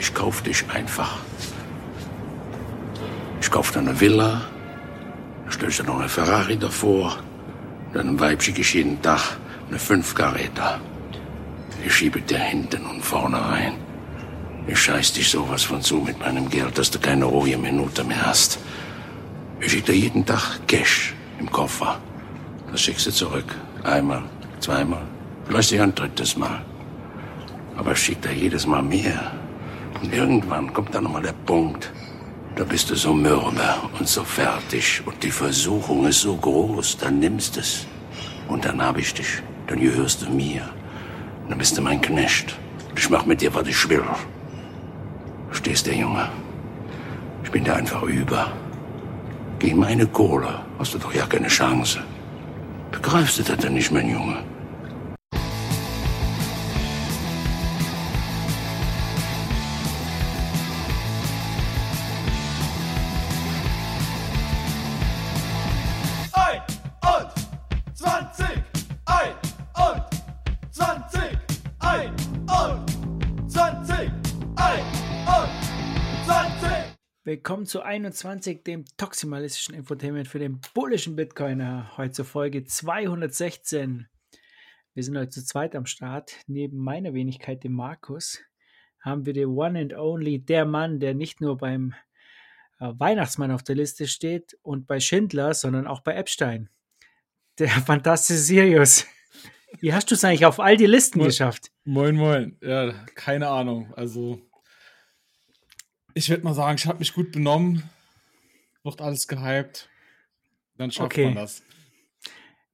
Ich kauf dich einfach. Ich kauf dir eine Villa, dann stellst du noch eine Ferrari davor, dann Weib schicke ich jeden Tag eine Fünfkaräter. Ich schiebe dir hinten und vorne rein. Ich scheiß dich sowas von zu mit meinem Geld, dass du keine ruhige Minute mehr hast. Ich schick dir jeden Tag Cash im Koffer. Das schickst du zurück. Einmal, zweimal, vielleicht ein drittes Mal. Aber ich schick dir jedes Mal mehr. Und irgendwann kommt dann nochmal der Punkt. Da bist du so mürbe und so fertig und die Versuchung ist so groß, dann nimmst es. Und dann hab ich dich. Dann gehörst du mir. Dann bist du mein Knecht. Ich mach mit dir, was ich will. Verstehst du, Junge? Ich bin dir einfach über. Gegen meine Kohle hast du doch ja keine Chance. Begreifst du das denn nicht, mein Junge? Willkommen zu 21, dem toximalistischen Infotainment für den bullischen Bitcoiner. Heute zur Folge 216. Wir sind heute zu zweit am Start. Neben meiner Wenigkeit, dem Markus, haben wir den One and Only, der Mann, der nicht nur beim äh, Weihnachtsmann auf der Liste steht und bei Schindler, sondern auch bei Epstein. Der fantastische Sirius. Wie hast du es eigentlich auf all die Listen Moin. geschafft? Moin, moin. Ja, keine Ahnung. Also, ich würde mal sagen, ich habe mich gut benommen. Wird alles gehypt. Dann schafft Okay. man das.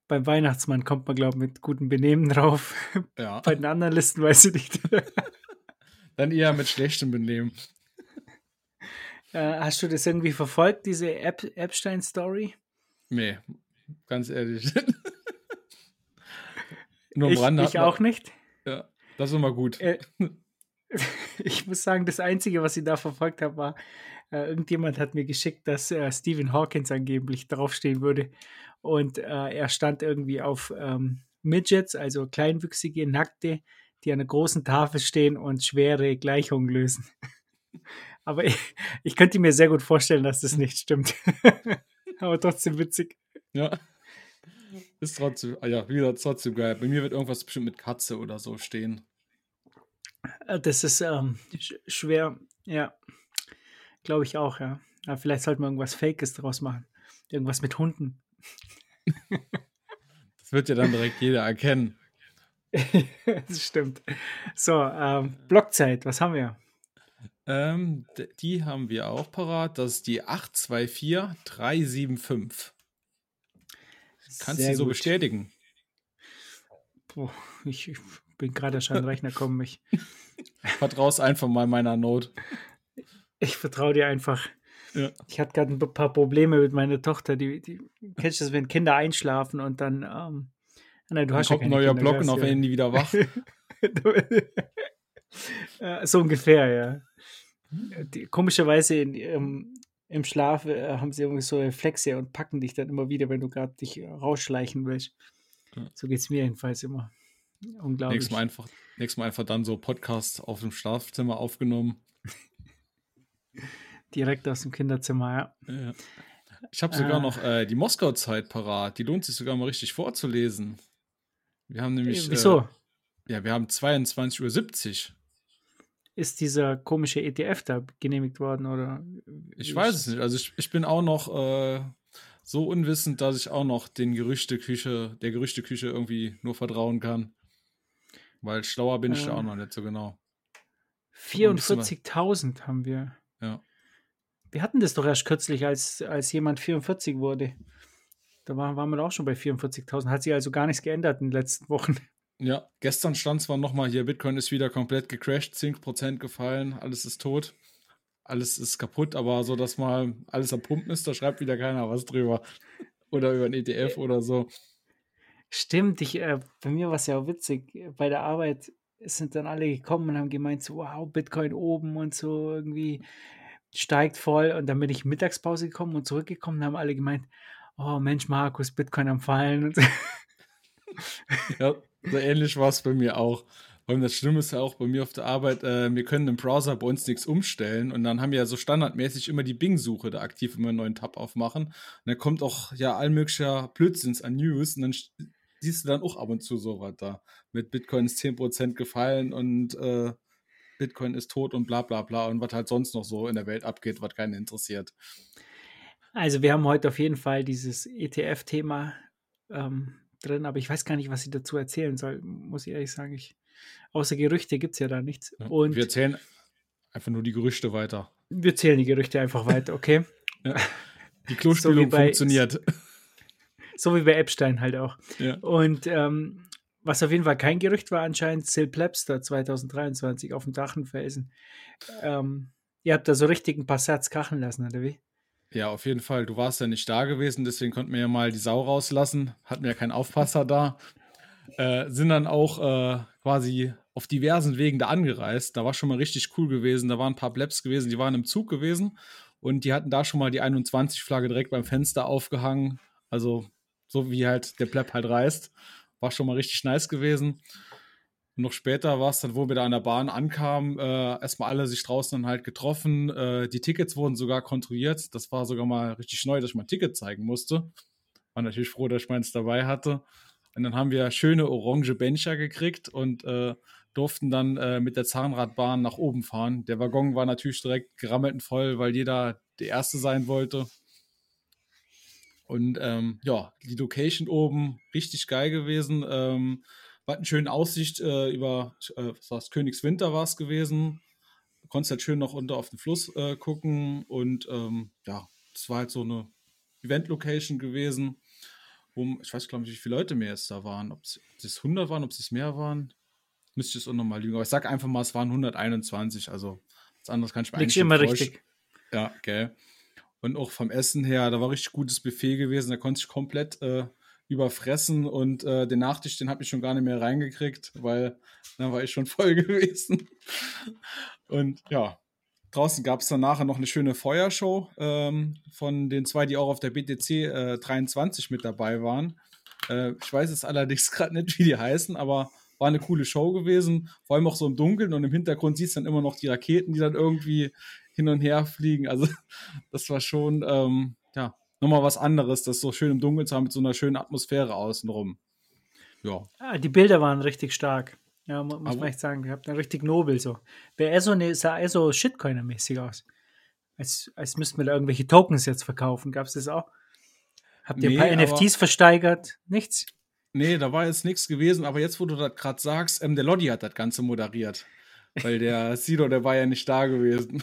Beim Weihnachtsmann kommt man, glaube ich, mit gutem Benehmen drauf. Ja. bei den anderen Listen weiß ich nicht. Dann eher mit schlechtem Benehmen. Äh, hast du das irgendwie verfolgt, diese Ep Epstein-Story? Nee, ganz ehrlich. Nur am Ich, Rande. ich auch nicht. Ja, das ist immer gut. Äh, ich muss sagen, das Einzige, was ich da verfolgt habe, war, äh, irgendjemand hat mir geschickt, dass äh, Stephen Hawkins angeblich draufstehen würde. Und äh, er stand irgendwie auf ähm, Midgets, also kleinwüchsige, nackte, die an einer großen Tafel stehen und schwere Gleichungen lösen. Aber ich, ich könnte mir sehr gut vorstellen, dass das nicht stimmt. Aber trotzdem witzig. Ja. Ist trotzdem, ah ja, wieder trotzdem geil. Bei mir wird irgendwas bestimmt mit Katze oder so stehen. Äh, Das ist ähm, sch schwer, ja. Glaube ich auch, ja. ja. Vielleicht sollte man irgendwas Fakes draus machen. Irgendwas mit Hunden. Das wird ja dann direkt jeder erkennen. das stimmt. So, ähm, Blockzeit, was haben wir? Ähm, die haben wir auch parat. Das ist die 824375. Kannst Sehr du so gut. bestätigen? Boah, ich, ich bin gerade schon an den Rechner gekommen. Ich, Vertraust einfach mal meiner Not. ich vertraue dir einfach. Ja. Ich hatte gerade ein paar Probleme mit meiner Tochter. Die, die kennst du das, wenn Kinder einschlafen und dann. Ähm, nein, du Dann hast ja kommt ein keine neuer Kinder, Block und auf ja- Handy wieder wach. So ungefähr, ja. Die, komischerweise in, ihrem- im Schlaf äh, haben sie irgendwie so Reflexe und packen dich dann immer wieder, wenn du gerade dich rausschleichen willst. Ja. So geht es mir jedenfalls immer. Unglaublich. nächstes, Mal einfach, nächstes Mal einfach dann so Podcast auf dem Schlafzimmer aufgenommen. Direkt aus dem Kinderzimmer, ja. Ja. Ich habe sogar Ah. noch äh, die Moskau-Zeit parat. Die lohnt sich sogar mal richtig vorzulesen. Wir haben nämlich. Äh, Wieso? Äh, ja, wir haben 22.70 Uhr. Ist dieser komische ETF da genehmigt worden oder? Ich weiß es nicht. Also ich, ich bin auch noch äh, so unwissend, dass ich auch noch den Gerüchteküche, der Gerüchteküche irgendwie nur vertrauen kann. Weil schlauer bin ich da Äh. auch noch nicht so genau. 44.000 haben wir. Ja. Wir hatten das doch erst kürzlich, als, als jemand 44 wurde. Da waren, waren wir auch schon bei 44.000. Hat sich also gar nichts geändert in den letzten Wochen. Ja, gestern stand zwar nochmal hier, Bitcoin ist wieder komplett gecrashed, 10% gefallen, alles ist tot, alles ist kaputt, aber so, dass mal alles am Pumpen ist, da schreibt wieder keiner was drüber. Oder über ein ETF oder so. Stimmt, ich, äh, bei mir war es ja auch witzig. Bei der Arbeit sind dann alle gekommen und haben gemeint, so, wow, Bitcoin oben und so irgendwie steigt voll. Und dann bin ich Mittagspause gekommen und zurückgekommen und haben alle gemeint, oh Mensch, Markus, Bitcoin am Fallen. Und so. Ja, so ähnlich war es bei mir auch. Allem das Schlimme ist ja auch bei mir auf der Arbeit, äh, wir können im Browser bei uns nichts umstellen und dann haben wir ja so standardmäßig immer die Bing-Suche da aktiv, wir einen neuen Tab aufmachen. Und dann kommt auch ja all möglicher Blödsinns an News und dann siehst du dann auch ab und zu sowas da. Mit Bitcoin ist 10% gefallen und äh, Bitcoin ist tot und bla bla bla und was halt sonst noch so in der Welt abgeht, was keinen interessiert. Also wir haben heute auf jeden Fall dieses ETF-Thema ähm, drin, aber ich weiß gar nicht, was ich dazu erzählen soll, muss ich ehrlich sagen. Ich Außer Gerüchte gibt es ja da nichts. Ja, und wir erzählen einfach nur die Gerüchte weiter. Wir zählen die Gerüchte einfach weiter, okay? ja. Die Klospülung so funktioniert. So wie bei Epstein halt auch. Ja. Und ähm, was auf jeden Fall kein Gerücht war, anscheinend Sil Plebster 2023 auf dem Dachenfelsen. Ähm, ihr habt da so richtig ein paar Satz kachen lassen, oder wie? Ja, auf jeden Fall. Du warst ja nicht da gewesen, deswegen konnten wir ja mal die Sau rauslassen. Hatten wir ja keinen Aufpasser da. Äh, sind dann auch äh, quasi auf diversen Wegen da angereist. Da war schon mal richtig cool gewesen. Da waren ein paar Blebs gewesen, die waren im Zug gewesen und die hatten da schon mal die 21-Flagge direkt beim Fenster aufgehangen. Also so wie halt der Pleb halt reist. War schon mal richtig nice gewesen. Und noch später war es dann, wo wir da an der Bahn ankamen, äh, erstmal alle sich draußen dann halt getroffen. Äh, die Tickets wurden sogar kontrolliert. Das war sogar mal richtig neu, dass ich mein Ticket zeigen musste. War natürlich froh, dass ich meins dabei hatte. Und dann haben wir schöne orange Bencher gekriegt und äh, durften dann äh, mit der Zahnradbahn nach oben fahren. Der Waggon war natürlich direkt gerammelt voll, weil jeder der Erste sein wollte. Und ähm, ja, die Location oben richtig geil gewesen. Ähm, war eine schöne Aussicht äh, über, äh, was war's, Königswinter war es gewesen. Du konntest halt schön noch unter auf den Fluss äh, gucken und ähm, ja, es war halt so eine Event-Location gewesen wo, ich weiß glaube nicht, wie viele Leute mehr jetzt da waren. Ob es 100 waren, ob es mehr waren. Müsste ich es auch nochmal lügen. Aber ich sage einfach mal, es waren 121. Also, was anderes kann ich mir Liegt eigentlich immer richtig. Ja, gell. Und auch vom Essen her, da war richtig gutes Buffet gewesen. Da konnte ich komplett äh, überfressen und äh, den Nachtisch, den habe ich schon gar nicht mehr reingekriegt, weil dann war ich schon voll gewesen. Und ja, Draußen gab es dann nachher noch eine schöne Feuershow ähm, von den zwei, die auch auf der BTC äh, 23 mit dabei waren. Äh, ich weiß es allerdings gerade nicht, wie die heißen, aber war eine coole Show gewesen. Vor allem auch so im Dunkeln und im Hintergrund siehst du dann immer noch die Raketen, die dann irgendwie hin und her fliegen. Also, das war schon, ähm, ja, nochmal was anderes, das so schön im Dunkeln zu haben mit so einer schönen Atmosphäre außenrum. Ja. Ah, die Bilder waren richtig stark. Ja, muss Aber, man echt sagen, ihr habt einen richtig nobel so. Wäre eher so eine, sah eher so Shitcoiner-mäßig aus. Als, als müssten wir da irgendwelche Tokens jetzt verkaufen. Gab es das auch? Habt ihr nee, ein paar NFTs versteigert? Nichts? Nee, da war jetzt nichts gewesen, aber jetzt, wo du das gerade sagst, ähm, der Lodi hat das Ganze moderiert. Weil der Sido, der war ja nicht da gewesen.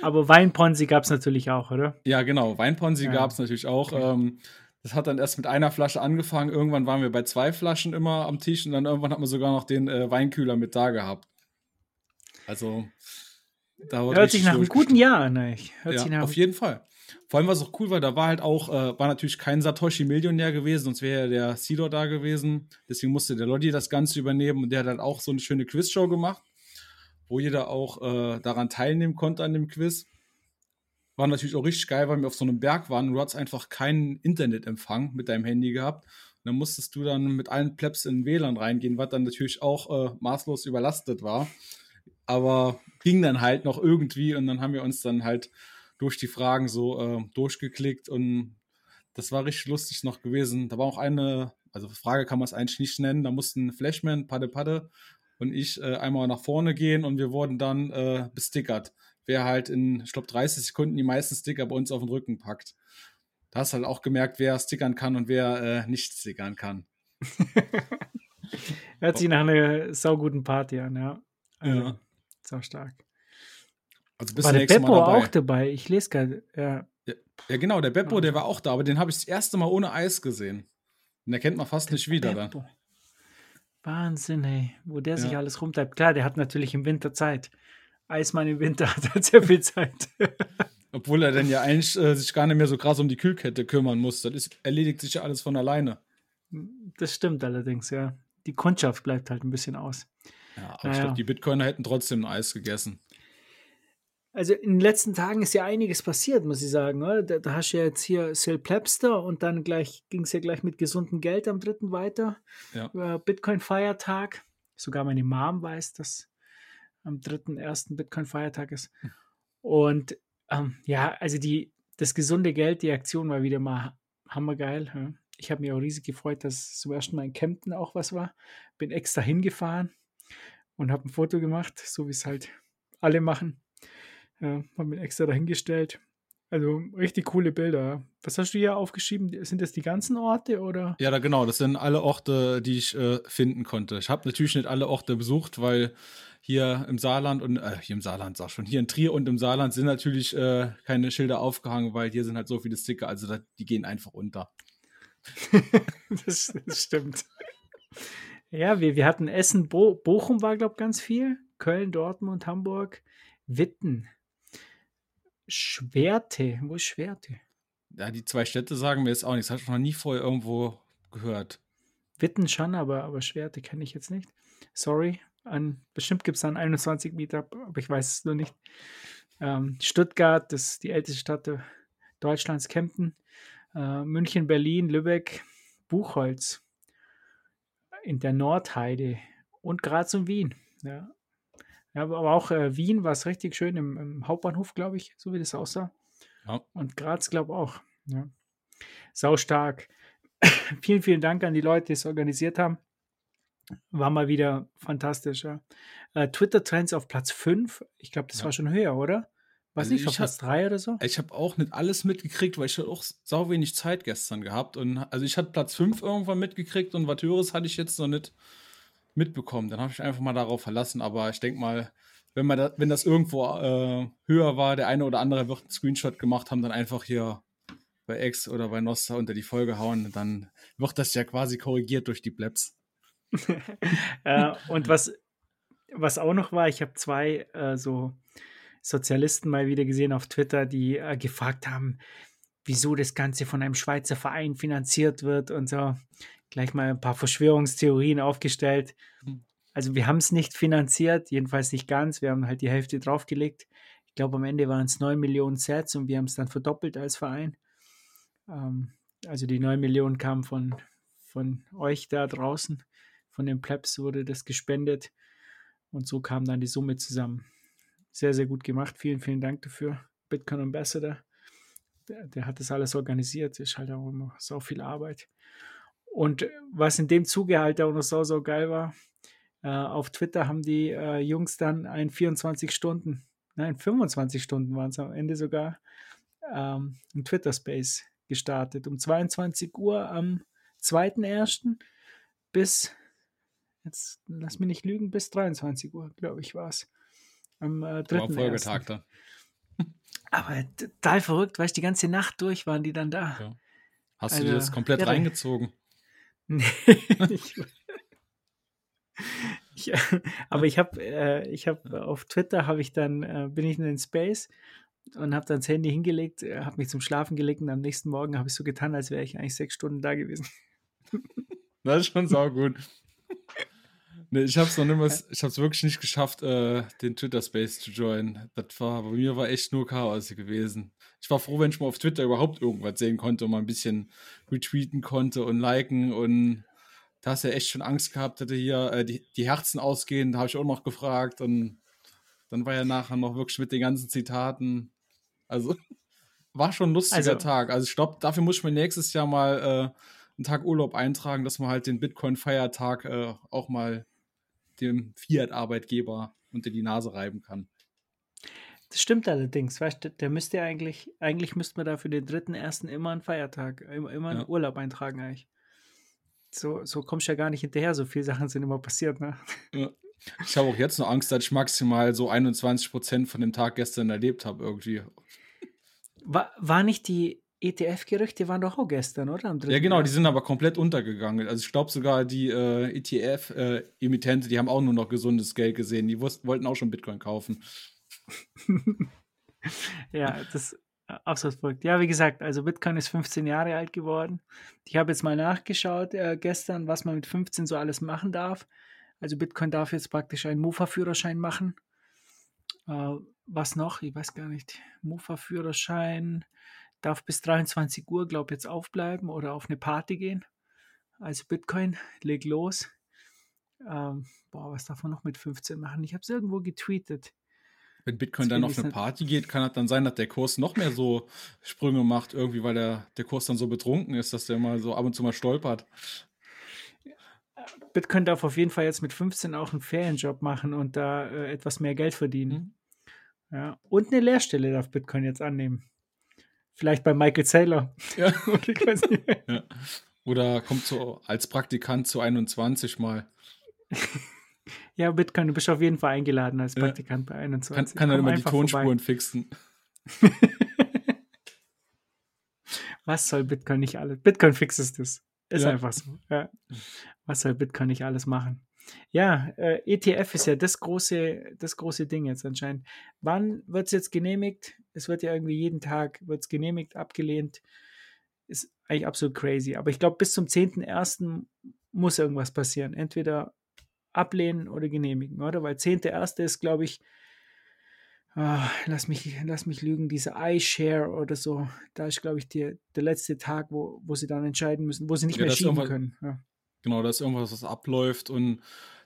Aber Weinponzi gab es natürlich auch, oder? Ja, genau. Weinponzi ja. gab es natürlich auch. Okay. Ähm, das hat dann erst mit einer Flasche angefangen. Irgendwann waren wir bei zwei Flaschen immer am Tisch und dann irgendwann hat man sogar noch den äh, Weinkühler mit da gehabt. Also, da Hört sich nach einem guten Jahr an, ne? Hört ja, sich nach auf jeden Fall. Vor allem, was auch cool war, da war halt auch, äh, war natürlich kein Satoshi-Millionär gewesen, sonst wäre ja der Sidor da gewesen. Deswegen musste der Lodi das Ganze übernehmen und der hat halt auch so eine schöne Quizshow gemacht, wo jeder auch äh, daran teilnehmen konnte an dem Quiz war natürlich auch richtig geil, weil wir auf so einem Berg waren und du hattest einfach keinen Internetempfang mit deinem Handy gehabt. Und dann musstest du dann mit allen Plebs in WLAN reingehen, was dann natürlich auch äh, maßlos überlastet war. Aber ging dann halt noch irgendwie und dann haben wir uns dann halt durch die Fragen so äh, durchgeklickt und das war richtig lustig noch gewesen. Da war auch eine, also Frage kann man es eigentlich nicht nennen, da mussten Flashman, Padde Padde und ich äh, einmal nach vorne gehen und wir wurden dann äh, bestickert wer halt in, ich glaube, 30 Sekunden die meisten Sticker bei uns auf den Rücken packt. Da hast halt auch gemerkt, wer stickern kann und wer äh, nicht stickern kann. Hört sich nach einer sauguten Party an, ja. Also, ja. Sau stark. Also bis war der Beppo dabei. auch dabei? Ich lese gerade. Ja. ja. Ja, genau, der Beppo, der war auch da, aber den habe ich das erste Mal ohne Eis gesehen. Den erkennt man fast der nicht wieder Beppo. dann. Wahnsinn, ey, wo der ja. sich alles rumtreibt. Klar, der hat natürlich im Winter Zeit. Eismann im Winter hat halt sehr viel Zeit. Obwohl er dann ja eigentlich äh, sich gar nicht mehr so krass um die Kühlkette kümmern muss. Das ist, erledigt sich ja alles von alleine. Das stimmt allerdings, ja. Die Kundschaft bleibt halt ein bisschen aus. Ja, aber naja. ich glaube, die Bitcoiner hätten trotzdem ein Eis gegessen. Also in den letzten Tagen ist ja einiges passiert, muss ich sagen. Oder? Da, da hast du ja jetzt hier Sil Plebster und dann gleich ging es ja gleich mit gesundem Geld am dritten weiter. Ja. Bitcoin-Feiertag. Sogar meine Mom weiß, dass am dritten ersten Bitcoin-Feiertag ist. Und ähm, ja, also die, das gesunde Geld, die Aktion war wieder mal hammergeil. Ja. Ich habe mich auch riesig gefreut, dass zum ersten Mal in Kempten auch was war. Bin extra hingefahren und habe ein Foto gemacht, so wie es halt alle machen. Ja, habe mich extra dahingestellt. Also richtig coole Bilder. Was hast du hier aufgeschrieben? Sind das die ganzen Orte oder? Ja, da, genau. Das sind alle Orte, die ich äh, finden konnte. Ich habe natürlich nicht alle Orte besucht, weil hier im Saarland und äh, hier im Saarland sag schon, hier in Trier und im Saarland sind natürlich äh, keine Schilder aufgehangen, weil hier sind halt so viele Sticker, also da, die gehen einfach unter. das, das, stimmt. Ja, wir, wir hatten Essen, Bo Bochum war, glaube ich, ganz viel. Köln, Dortmund, Hamburg, Witten. Schwerte. Wo ist Schwerte? Ja, die zwei Städte sagen mir jetzt auch nichts. Das habe ich noch nie vorher irgendwo gehört. Witten schon, aber, aber Schwerte kenne ich jetzt nicht. Sorry. An, bestimmt gibt es dann 21 Meetup, aber ich weiß es nur nicht. Ähm, Stuttgart, das ist die älteste Stadt Deutschlands, Kempten. Äh, München, Berlin, Lübeck, Buchholz. In der Nordheide und Graz und Wien. Ja, ja, aber auch äh, Wien war es richtig schön im, im Hauptbahnhof, glaube ich, so wie das aussah. Ja. Und Graz, glaube ich, auch. Ja. Sau stark. vielen, vielen Dank an die Leute, die es organisiert haben. War mal wieder fantastisch. Ja. Äh, Twitter-Trends auf Platz 5. Ich glaube, das ja. war schon höher, oder? Was also nicht, auf Platz 3 oder so? Ich habe auch nicht alles mitgekriegt, weil ich hatte auch sau wenig Zeit gestern gehabt. Und also ich hatte Platz 5 irgendwann mitgekriegt und was Höheres hatte ich jetzt noch nicht mitbekommen. Dann habe ich einfach mal darauf verlassen. Aber ich denke mal, wenn, man da, wenn das irgendwo äh, höher war, der eine oder andere wird einen Screenshot gemacht haben, dann einfach hier bei X oder bei Nostra unter die Folge hauen. Dann wird das ja quasi korrigiert durch die Blebs. äh, und was, was auch noch war, ich habe zwei äh, so Sozialisten mal wieder gesehen auf Twitter, die äh, gefragt haben, wieso das Ganze von einem Schweizer Verein finanziert wird und so gleich mal ein paar Verschwörungstheorien aufgestellt. Hm. Also wir haben es nicht finanziert, jedenfalls nicht ganz. Wir haben halt die Hälfte draufgelegt. Ich glaube, am Ende waren es 9 Millionen Sets und wir haben es dann verdoppelt als Verein. Ähm, also die 9 Millionen kamen von, von euch da draußen. Von den Plebs wurde das gespendet. Und so kam dann die Summe zusammen. Sehr, sehr gut gemacht. Vielen, vielen Dank dafür. Bitcoin Ambassador. Der, der hat das alles organisiert. Ist halt auch immer so viel Arbeit. Und was in dem Zuge halt auch noch so, so geil war, äh, auf Twitter haben die äh, Jungs dann ein 24 Stunden, nein, 25 Stunden waren es am Ende sogar, ähm, ein Twitter-Space gestartet. Um 22 Uhr am 2.1. bis, jetzt lass mich nicht lügen, bis 23 Uhr, glaube ich, war es. Am äh, 3. War Folgetag dann. Aber total verrückt, weißt du, die ganze Nacht durch waren die dann da. Ja. Hast also, du dir das komplett ja, reingezogen? Nee. ich, ich, aber ich habe äh, ich habe auf Twitter habe ich dann äh, bin ich in den Space und habe dann das Handy hingelegt, äh, habe mich zum Schlafen gelegt und am nächsten Morgen habe ich so getan, als wäre ich eigentlich sechs Stunden da gewesen. Das ist schon saugut. Nee, ich habe es noch mehr, ich habe es wirklich nicht geschafft, äh, den Twitter Space zu joinen. Das war bei mir war echt nur Chaos gewesen. Ich war froh, wenn ich mal auf Twitter überhaupt irgendwas sehen konnte und mal ein bisschen retweeten konnte und liken und da hast du ja echt schon Angst gehabt, hätte hier äh, die, die Herzen ausgehen, da habe ich auch noch gefragt und dann war ja nachher noch wirklich mit den ganzen Zitaten. Also war schon ein lustiger also, Tag. Also ich glaube, dafür muss ich mir nächstes Jahr mal äh, einen Tag Urlaub eintragen, dass man halt den Bitcoin-Feiertag äh, auch mal dem Fiat-Arbeitgeber unter die Nase reiben kann. Das stimmt allerdings, weißt du, der müsste eigentlich, eigentlich müsste man da für den dritten ersten immer einen Feiertag, immer, immer einen ja. Urlaub eintragen eigentlich. So, so kommst du ja gar nicht hinterher, so viele Sachen sind immer passiert, ne? Ja. Ich habe auch jetzt noch Angst, dass ich maximal so 21 Prozent von dem Tag gestern erlebt habe, irgendwie. War, war nicht die ETF-Gerüchte, waren doch auch gestern, oder? ja, genau, Jahr. die sind aber komplett untergegangen. Also ich glaube sogar die äh, ETF-Emittente, äh, die haben auch nur noch gesundes Geld gesehen. Die wollten auch schon Bitcoin kaufen. ja, das ist absolut verrückt. Ja, wie gesagt, also Bitcoin ist 15 Jahre alt geworden. Ich habe jetzt mal nachgeschaut äh, gestern, was man mit 15 so alles machen darf. Also Bitcoin darf jetzt praktisch einen Mofa-Führerschein machen. Äh, was noch? Ich weiß gar nicht. Mofa-Führerschein darf bis 23 Uhr, glaube ich, jetzt aufbleiben oder auf eine Party gehen. Also Bitcoin, leg los. Ähm, boah, was darf man noch mit 15 machen? Ich habe es irgendwo getweetet. Wenn Bitcoin dann auf eine Party geht, kann es dann sein, dass der Kurs noch mehr so Sprünge macht, irgendwie, weil der, der Kurs dann so betrunken ist, dass der mal so ab und zu mal stolpert. Bitcoin darf auf jeden Fall jetzt mit 15 auch einen Ferienjob machen und da äh, etwas mehr Geld verdienen. Mhm. Ja. Und eine Lehrstelle darf Bitcoin jetzt annehmen. Vielleicht bei Michael Saylor. Ja. ja. Oder kommt so als Praktikant zu 21 mal. ja, Bitcoin, du bist auf jeden Fall eingeladen als Praktikant ja. bei 21. Kann, kann dann immer die Tonspuren vorbei. fixen. Was soll Bitcoin nicht alles? Bitcoin fixt es das. Ist ja. einfach so. Ja. Was soll Bitcoin nicht alles machen? Ja, äh, ETF ist ja das große, das große Ding jetzt anscheinend. Wann wird es jetzt genehmigt? Es wird ja irgendwie jeden Tag wird's genehmigt, abgelehnt. Ist eigentlich absolut crazy. Aber ich glaube, bis zum 10.01. muss irgendwas passieren. Entweder ablehnen oder genehmigen, oder? Weil 10.01. ist, glaube ich, oh, lass, mich, lass mich lügen, diese iShare oder so. Da ist, glaube ich, die, der letzte Tag, wo, wo sie dann entscheiden müssen, wo sie nicht ja, mehr schieben können. Ja. Genau, da ist irgendwas, was abläuft und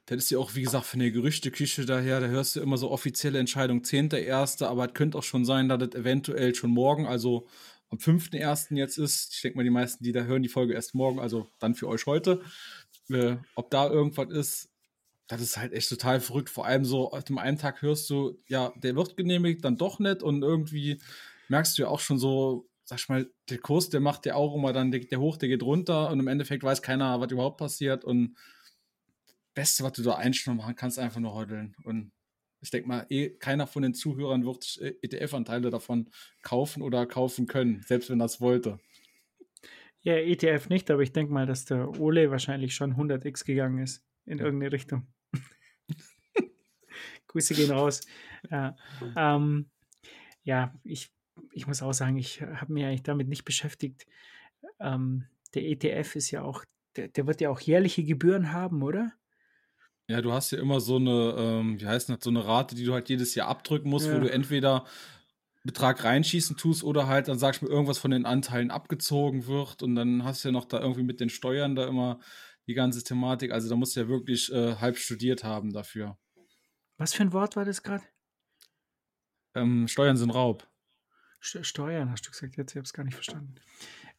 das ist ja auch, wie gesagt, von der Gerüchteküche daher, da hörst du immer so offizielle Entscheidung, 10.1., aber es könnte auch schon sein, dass das eventuell schon morgen, also am 5.1. jetzt ist. Ich denke mal, die meisten, die da hören, die Folge erst morgen, also dann für euch heute. Äh, ob da irgendwas ist, das ist halt echt total verrückt. Vor allem so, auf dem einen Tag hörst du, ja, der wird genehmigt, dann doch nicht und irgendwie merkst du ja auch schon so, sag ich mal, der Kurs, der macht ja auch immer dann, der, der hoch, der geht runter und im Endeffekt weiß keiner, was überhaupt passiert und Beste, was du da einstellen machen kannst, einfach nur heudeln. Und ich denke mal, eh, keiner von den Zuhörern wird äh, ETF-Anteile davon kaufen oder kaufen können, selbst wenn das wollte. Ja, ETF nicht, aber ich denke mal, dass der Ole wahrscheinlich schon 100x gegangen ist in irgendeine Richtung. Grüße gehen raus. Ja, ähm, ja ich ich muss auch sagen, ich habe mich eigentlich damit nicht beschäftigt. Ähm, der ETF ist ja auch, der, der, wird ja auch jährliche Gebühren haben, oder? Ja, du hast ja immer so eine, ähm, wie heißt das, so eine Rate, die du halt jedes Jahr abdrücken musst, ja. wo du entweder Betrag reinschießen tust oder halt dann sagst du mir irgendwas von den Anteilen abgezogen wird und dann hast du ja noch da irgendwie mit den Steuern da immer die ganze Thematik. Also da musst du ja wirklich äh, halb studiert haben dafür. Was für ein Wort war das gerade? Ähm, Steuern sind Raub. Steuern, hast du gesagt, jetzt habe ich es gar nicht verstanden.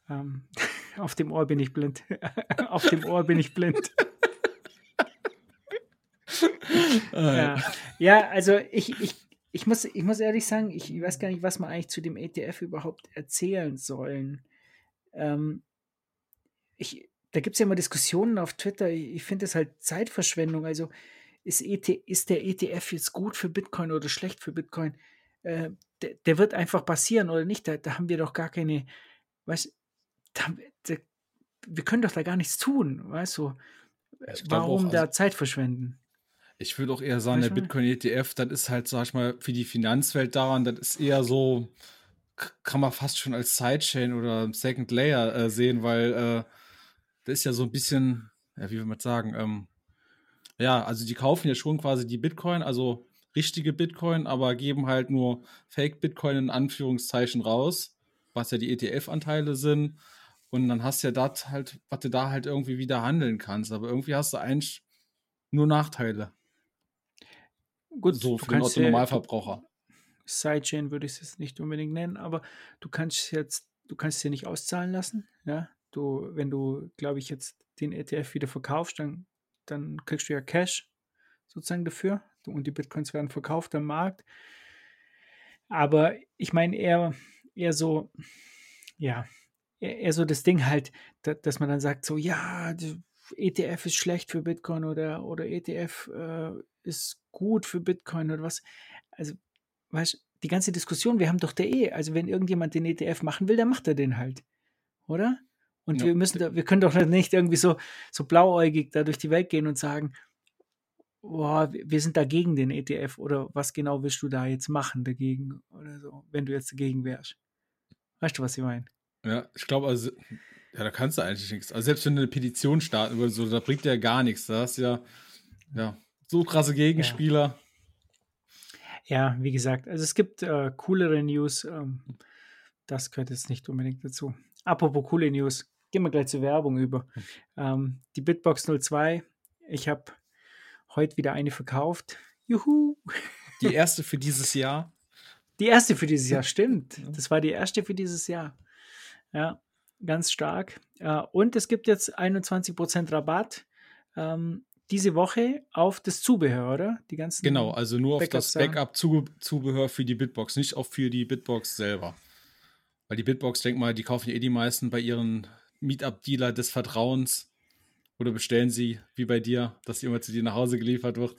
Ähm, auf dem Ohr bin ich blind. auf dem Ohr bin ich blind. ja. ja, also ich, ich, ich, muss, ich muss ehrlich sagen, ich weiß gar nicht, was man eigentlich zu dem ETF überhaupt erzählen sollen. Ähm, ich, da gibt es ja immer Diskussionen auf Twitter. Ich finde das halt Zeitverschwendung. Also ist, ET, ist der ETF jetzt gut für Bitcoin oder schlecht für Bitcoin? Äh, der, der, wird einfach passieren oder nicht. Da, da haben wir doch gar keine, weißt da, da, wir können doch da gar nichts tun, weißt du? Warum auch, da also, Zeit verschwenden? Ich würde auch eher sagen, weißt der Bitcoin-ETF, das ist halt, sag ich mal, für die Finanzwelt daran, das ist eher so, kann man fast schon als Sidechain oder Second Layer äh, sehen, weil äh, das ist ja so ein bisschen, ja, wie will man sagen, ähm, ja, also die kaufen ja schon quasi die Bitcoin, also richtige Bitcoin, aber geben halt nur Fake-Bitcoin in Anführungszeichen raus, was ja die ETF-Anteile sind. Und dann hast du ja das halt, was du da halt irgendwie wieder handeln kannst. Aber irgendwie hast du eigentlich nur Nachteile. Gut, so für den Normalverbraucher. Sidechain würde ich es jetzt nicht unbedingt nennen, aber du kannst jetzt, du kannst es dir nicht auszahlen lassen. Ja, du, wenn du, glaube ich, jetzt den ETF wieder verkaufst, dann, dann kriegst du ja Cash sozusagen dafür und die Bitcoins werden verkauft am Markt. Aber ich meine eher, eher so, ja, eher so das Ding halt, dass man dann sagt, so, ja, ETF ist schlecht für Bitcoin oder, oder ETF äh, ist gut für Bitcoin oder was. Also, weißt die ganze Diskussion, wir haben doch der eh, also wenn irgendjemand den ETF machen will, dann macht er den halt. Oder? Und ja. wir müssen da, wir können doch nicht irgendwie so, so blauäugig da durch die Welt gehen und sagen, boah, wir sind dagegen den ETF oder was genau willst du da jetzt machen dagegen oder so, wenn du jetzt dagegen wärst. Weißt du, was ich meine? Ja, ich glaube, also, ja, da kannst du eigentlich nichts. Also selbst wenn du eine Petition starten würdest, so, da bringt ja gar nichts. Da hast du ja, ja so krasse Gegenspieler. Ja, wie gesagt, also es gibt äh, coolere News. Ähm, das gehört jetzt nicht unbedingt dazu. Apropos coole News, gehen wir gleich zur Werbung über. Ähm, die Bitbox 02, ich habe heute wieder eine verkauft. Juhu! Die erste für dieses Jahr. Die erste für dieses Jahr, stimmt. Das war die erste für dieses Jahr. Ja, ganz stark. Äh, und es gibt jetzt 21% Rabatt ähm, diese Woche auf das Zubehör, oder? Die ganzen Genau, also nur auf das. Backup-Zubehör für die Bitbox, nicht auch für die Bitbox selber. Weil die Bitbox, denk mal, die kaufen ja eh die meisten bei ihren Meetup-Dealer des Vertrauens. Oder bestellen sie, wie bei dir, dass die immer zu dir nach Hause geliefert wird.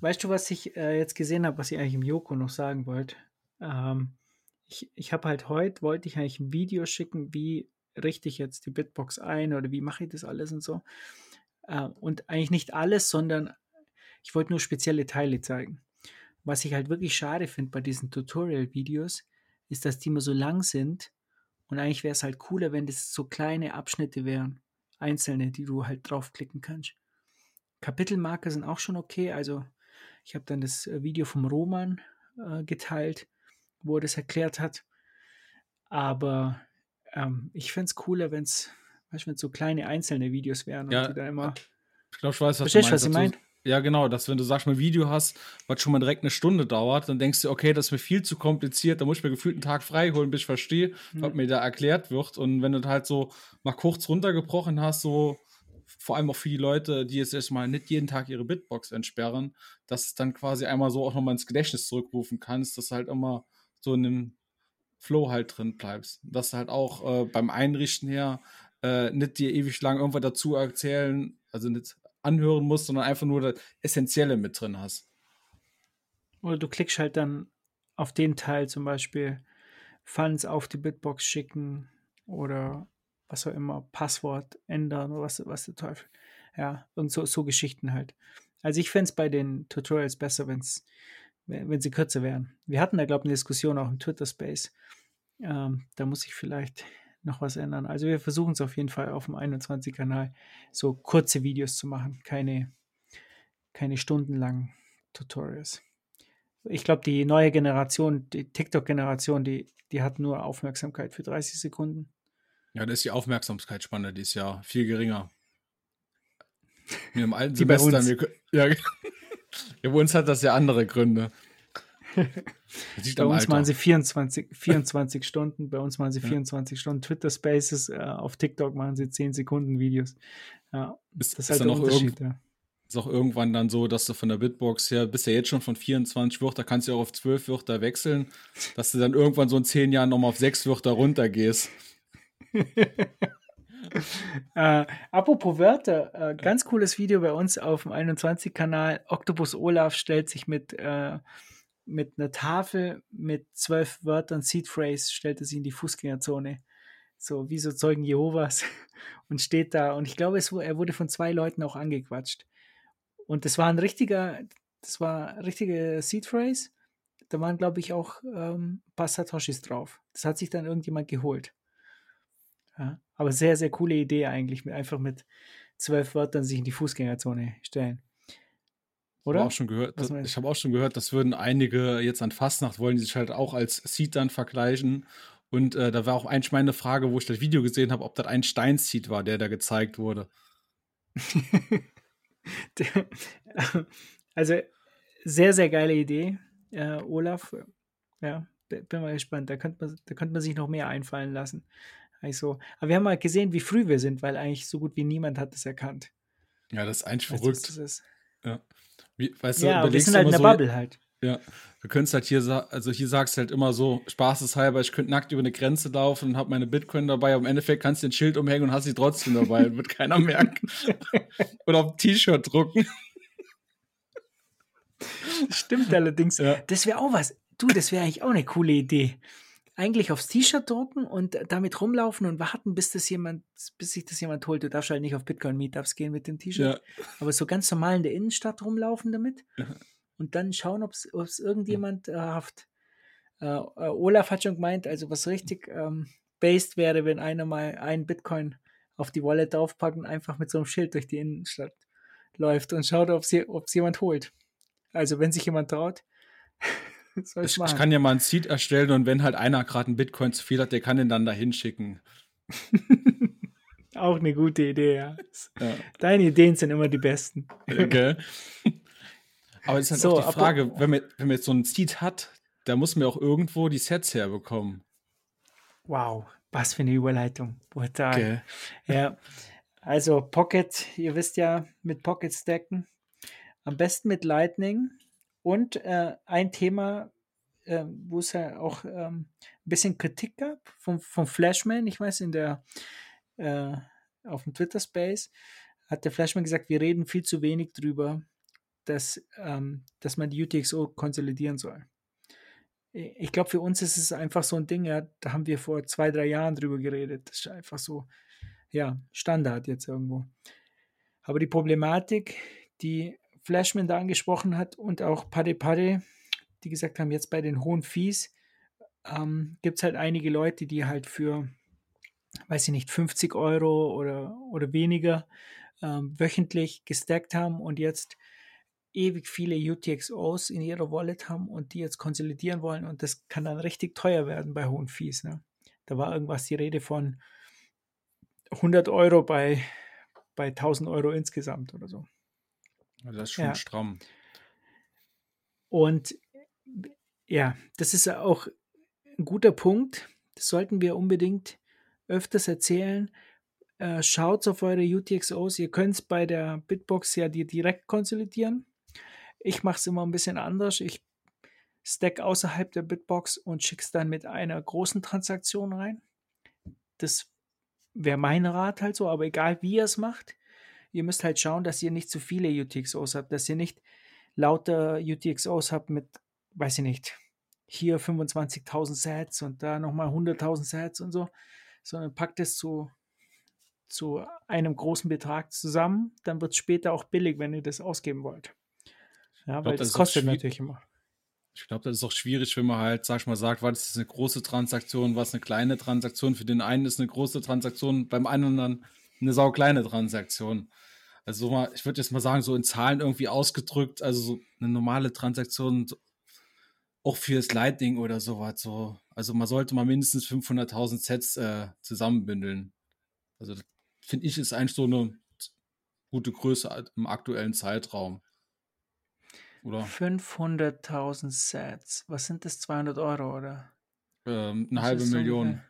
Weißt du, was ich äh, jetzt gesehen habe, was ich eigentlich im Joko noch sagen wollte? Ähm, ich ich habe halt heute, wollte ich eigentlich ein Video schicken, wie richte ich jetzt die Bitbox ein oder wie mache ich das alles und so. Äh, und eigentlich nicht alles, sondern ich wollte nur spezielle Teile zeigen. Was ich halt wirklich schade finde bei diesen Tutorial-Videos, ist, dass die immer so lang sind. Und eigentlich wäre es halt cooler, wenn das so kleine Abschnitte wären. Einzelne, die du halt draufklicken kannst. Kapitelmarker sind auch schon okay. Also ich habe dann das äh, Video vom Roman äh, geteilt, wo er das erklärt hat. Aber ähm, ich fände es cooler, wenn es weißt, du, wenn's so kleine einzelne Videos wären Ja, und die da immer. Ich glaube, ich weiß, was Verstehst du, du was ich meinst. Ja, genau, dass wenn du sagst, mal ein Video hast, was schon mal direkt eine Stunde dauert, dann denkst du, okay, das ist mir viel zu kompliziert, da muss ich mir gefühlt einen Tag frei holen, bis ich verstehe, was Mhm. mir da erklärt wird. Und wenn du halt so mal kurz runtergebrochen hast, so vor allem auch für die Leute, die jetzt erstmal nicht jeden Tag ihre Bitbox entsperren, dass du dann quasi einmal so auch nochmal ins Gedächtnis zurückrufen kannst, dass du halt immer so in einem Flow halt drin bleibst. Dass du halt auch äh, beim Einrichten her äh, nicht dir ewig lang irgendwas dazu erzählen, also nicht anhören musst, sondern einfach nur das Essentielle mit drin hast. Oder du klickst halt dann auf den Teil zum Beispiel Funds auf die Bitbox schicken oder was auch immer, Passwort ändern oder was, was der Teufel. Ja, und so, so Geschichten halt. Also ich fände es bei den Tutorials besser, wenn's, wenn sie kürzer wären. Wir hatten da, glaube ich, eine Diskussion auch im Twitter-Space. Ähm, da muss ich vielleicht noch was ändern. Also wir versuchen es auf jeden Fall auf dem 21-Kanal so kurze Videos zu machen, keine, keine stundenlangen Tutorials. Ich glaube, die neue Generation, die TikTok-Generation, die, die hat nur Aufmerksamkeit für 30 Sekunden. Ja, da ist die Aufmerksamkeitsspanne, die ist ja viel geringer. In einem alten Semester. Wir, ja, bei uns hat das ja andere Gründe. Bei uns Alter. machen sie 24, 24 Stunden, bei uns machen sie 24 Stunden Twitter Spaces, äh, auf TikTok machen sie 10 Sekunden Videos. Ja, Ist- das ist ist halt der auch Unterschied. Ja. ist auch irgendwann dann so, dass du von der Bitbox her, bist ja jetzt schon von 24 Wörter, kannst du ja auch auf 12 Wörter wechseln, dass du dann irgendwann so in 10 Jahren nochmal auf 6 Wörter runtergehst. Äh, apropos Wörter, äh, ganz cooles Video bei uns auf dem 21-Kanal. Octopus Olaf stellt sich mit, äh, mit einer Tafel mit zwölf Wörtern Seed Phrase, stellt er sich in die Fußgängerzone. So wie so Zeugen Jehovas und steht da. Und ich glaube, es, er wurde von zwei Leuten auch angequatscht. Und das war ein richtiger, das war ein richtiger Seed Phrase. Da waren, glaube ich, auch ähm, ein paar Satoshis drauf. Das hat sich dann irgendjemand geholt. Ja, aber sehr, sehr coole Idee eigentlich, mit, einfach mit zwölf Wörtern sich in die Fußgängerzone stellen. Oder? Oder? Auch schon gehört, Was meinst ich habe auch schon gehört, das würden einige jetzt an Fastnacht wollen, die sich halt auch als Seed dann vergleichen. Und äh, da war auch eigentlich meine Frage, wo ich das Video gesehen habe, ob das ein Stein-Seed war, der da gezeigt wurde. Der- also, sehr, sehr geile Idee, äh, Olaf. Ja, bin mal gespannt. Da könnte man, da könnte man sich noch mehr einfallen lassen. Also, aber wir haben mal gesehen, wie früh wir sind, weil eigentlich so gut wie niemand hat es erkannt. Ja, das ist eigentlich verrückt. das ist? Ja. Wie, weißt du, Ja, aber wir sind du halt in der so, Bubble halt. Ja, du könntest halt hier, also hier sagst du halt immer so, spaßeshalber, ich könnte nackt über eine Grenze laufen und habe meine Bitcoin dabei, aber im Endeffekt kannst du den Schild umhängen und hast sie trotzdem dabei, wird keiner merken. Oder auf ein T-Shirt drucken. Stimmt allerdings. Ja. Das wäre auch was. Du, das wäre eigentlich auch eine coole Idee. Eigentlich aufs T-Shirt drucken und damit rumlaufen und warten, bis das jemand, bis sich das jemand holt. Du darfst halt nicht auf Bitcoin-Meetups gehen mit dem T-Shirt, Ja. aber so ganz normal in der Innenstadt rumlaufen damit Ja. und dann schauen, ob es irgendjemand äh, haft. Äh, äh, Olaf hat schon gemeint, also was richtig ähm, based wäre, wenn einer mal einen Bitcoin auf die Wallet draufpackt und einfach mit so einem Schild durch die Innenstadt läuft und schaut, ob es jemand holt. Also wenn sich jemand traut, Ich, ich machen. kann ja mal ein Seed erstellen und wenn halt einer gerade einen Bitcoin zu viel hat, der kann den dann da hinschicken. Auch eine gute Idee, ja. Ja. Deine Ideen sind immer die besten. Okay. Aber es ist halt So, auch die Frage, wenn man, wenn man jetzt so ein Seed hat, da muss man auch irgendwo die Sets herbekommen. Wow, was für eine Überleitung. Brutal. Okay. Ja, also Pocket, ihr wisst ja, mit Pocket stacken. Am besten mit Lightning. Und äh, ein Thema, äh, wo es ja auch ähm, ein bisschen Kritik gab vom, vom Flashman, ich weiß, in der äh, auf dem Twitter Space hat der Flashman gesagt, wir reden viel zu wenig drüber, dass, ähm, dass man die UTXO konsolidieren soll. Ich glaube, für uns ist es einfach so ein Ding, ja, da haben wir vor zwei, drei Jahren drüber geredet. Das ist einfach so, ja, Standard jetzt irgendwo. Aber die Problematik, die Flashman da angesprochen hat und auch Pade Pade, die gesagt haben, jetzt bei den hohen Fees ähm, gibt es halt einige Leute, die halt für, weiß ich nicht, 50 Euro oder, oder weniger ähm, wöchentlich gestackt haben und jetzt ewig viele UTXOs in ihrer Wallet haben und die jetzt konsolidieren wollen und das kann dann richtig teuer werden bei hohen Fees. Ne? Da war irgendwas die Rede von 100 Euro bei, bei 1000 Euro insgesamt oder so. Das ist schon Ja. stramm. Und ja, das ist auch ein guter Punkt. Das sollten wir unbedingt öfters erzählen. Äh, schaut auf eure UTXOs. Ihr könnt es bei der Bitbox ja die direkt konsolidieren. Ich mache es immer ein bisschen anders. Ich stack außerhalb der Bitbox und schicke es dann mit einer großen Transaktion rein. Das wäre mein Rat halt so, aber egal wie ihr es macht, ihr müsst halt schauen, dass ihr nicht zu viele UTXOs habt, dass ihr nicht lauter UTXOs habt mit, weiß ich nicht, hier 25.000 Sets und da nochmal 100.000 Sets und so, sondern packt es zu, zu einem großen Betrag zusammen, dann wird es später auch billig, wenn ihr das ausgeben wollt. Ja, weil das das kostet natürlich immer. Ich glaube, das ist auch schwierig, wenn man halt, sag ich mal, sagt, was ist eine große Transaktion, was eine kleine Transaktion. Für den einen ist eine große Transaktion, beim anderen eine sau kleine Transaktion. Also so mal, ich würde jetzt mal sagen, so in Zahlen irgendwie ausgedrückt, also so eine normale Transaktion, so, auch fürs Lightning oder sowas, so. Also man sollte mal mindestens 500.000 Sets äh, zusammenbündeln. Also finde ich ist eigentlich so eine gute Größe im aktuellen Zeitraum. Oder 500.000 Sets. Was sind das? 200 Euro, oder? ähm, eine Was halbe so Million. ungefähr?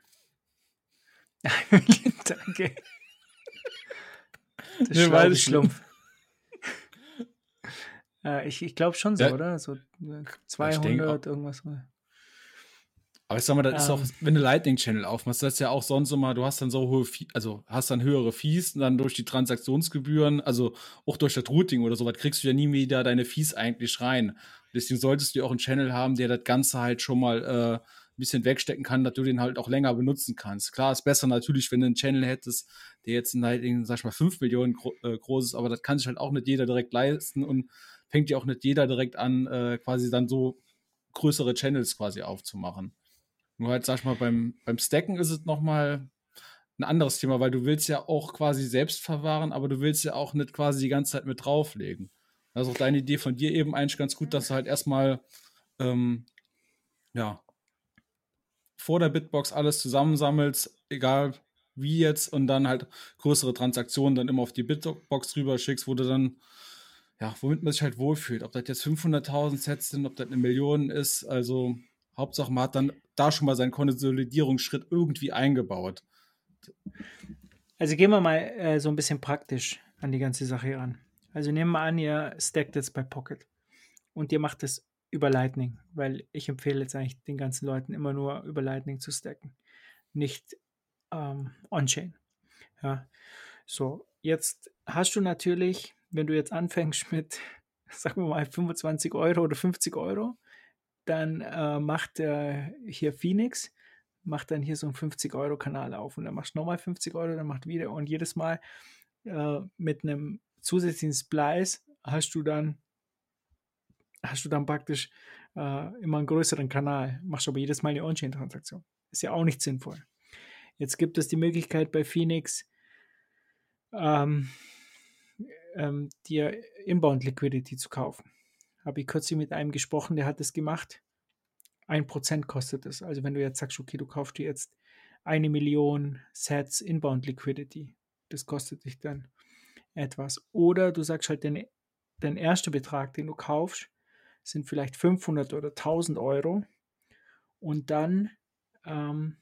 Danke. Das Nee, weiß ich Schlumpf. äh, ich ich glaube schon so, Ja. oder? So äh, denk 200, irgendwas. Aber ich sag mal, das ist auch, Ähm. wenn du Lightning-Channel aufmachst, das ist ja auch sonst immer, du hast dann so hohe, Fee- also hast dann höhere Fees und dann durch die Transaktionsgebühren, also auch durch das Routing oder sowas, kriegst du ja nie wieder deine Fees eigentlich rein. Deswegen solltest du ja auch einen Channel haben, der das Ganze halt schon mal äh, bisschen wegstecken kann, dass du den halt auch länger benutzen kannst. Klar, ist besser natürlich, wenn du einen Channel hättest, der jetzt ein Lightning, sag ich mal, 5 Millionen gro äh, groß ist, aber das kann sich halt auch nicht jeder direkt leisten und fängt ja auch nicht jeder direkt an, äh, quasi dann so größere Channels quasi aufzumachen. Nur halt, sag ich mal, beim, beim Stacken ist es nochmal ein anderes Thema, weil du willst ja auch quasi selbst verwahren, aber du willst ja auch nicht quasi die ganze Zeit mit drauflegen. Das ist auch deine Idee von dir eben eigentlich ganz gut, dass du halt erstmal, ähm, ja, vor der Bitbox alles zusammensammelst, egal wie jetzt, und dann halt größere Transaktionen dann immer auf die Bitbox rüber schickst, wo du dann, ja, womit man sich halt wohlfühlt. Ob das jetzt 500.000 Sets sind, ob das eine Million ist, also Hauptsache man hat dann da schon mal seinen Konsolidierungsschritt irgendwie eingebaut. Also gehen wir mal äh, so ein bisschen praktisch an die ganze Sache ran. Also nehmen wir an, ihr stackt jetzt bei Pocket und ihr macht es über Lightning, weil ich empfehle jetzt eigentlich den ganzen Leuten immer nur über Lightning zu stacken, nicht ähm, on-chain. Ja, so, jetzt hast du natürlich, wenn du jetzt anfängst mit, sagen wir mal, 25 Euro oder 50 Euro, dann äh, macht äh, hier Phoenix, macht dann hier so einen 50-Euro-Kanal auf und dann machst du nochmal 50 Euro, dann macht wieder und jedes Mal äh, mit einem zusätzlichen Splice hast du dann hast du dann praktisch äh, immer einen größeren Kanal, machst aber jedes Mal eine On-Chain-Transaktion. Ist ja auch nicht sinnvoll. Jetzt gibt es die Möglichkeit bei Phoenix, ähm, ähm, dir Inbound Liquidity zu kaufen. Habe ich kürzlich mit einem gesprochen, der hat das gemacht. Ein Prozent kostet es. Also wenn du jetzt sagst, okay, du kaufst dir jetzt eine Million Sets Inbound Liquidity, das kostet dich dann etwas. Oder du sagst halt, dein, dein erster Betrag, den du kaufst, sind vielleicht 500 oder 1000 Euro. Und dann ähm,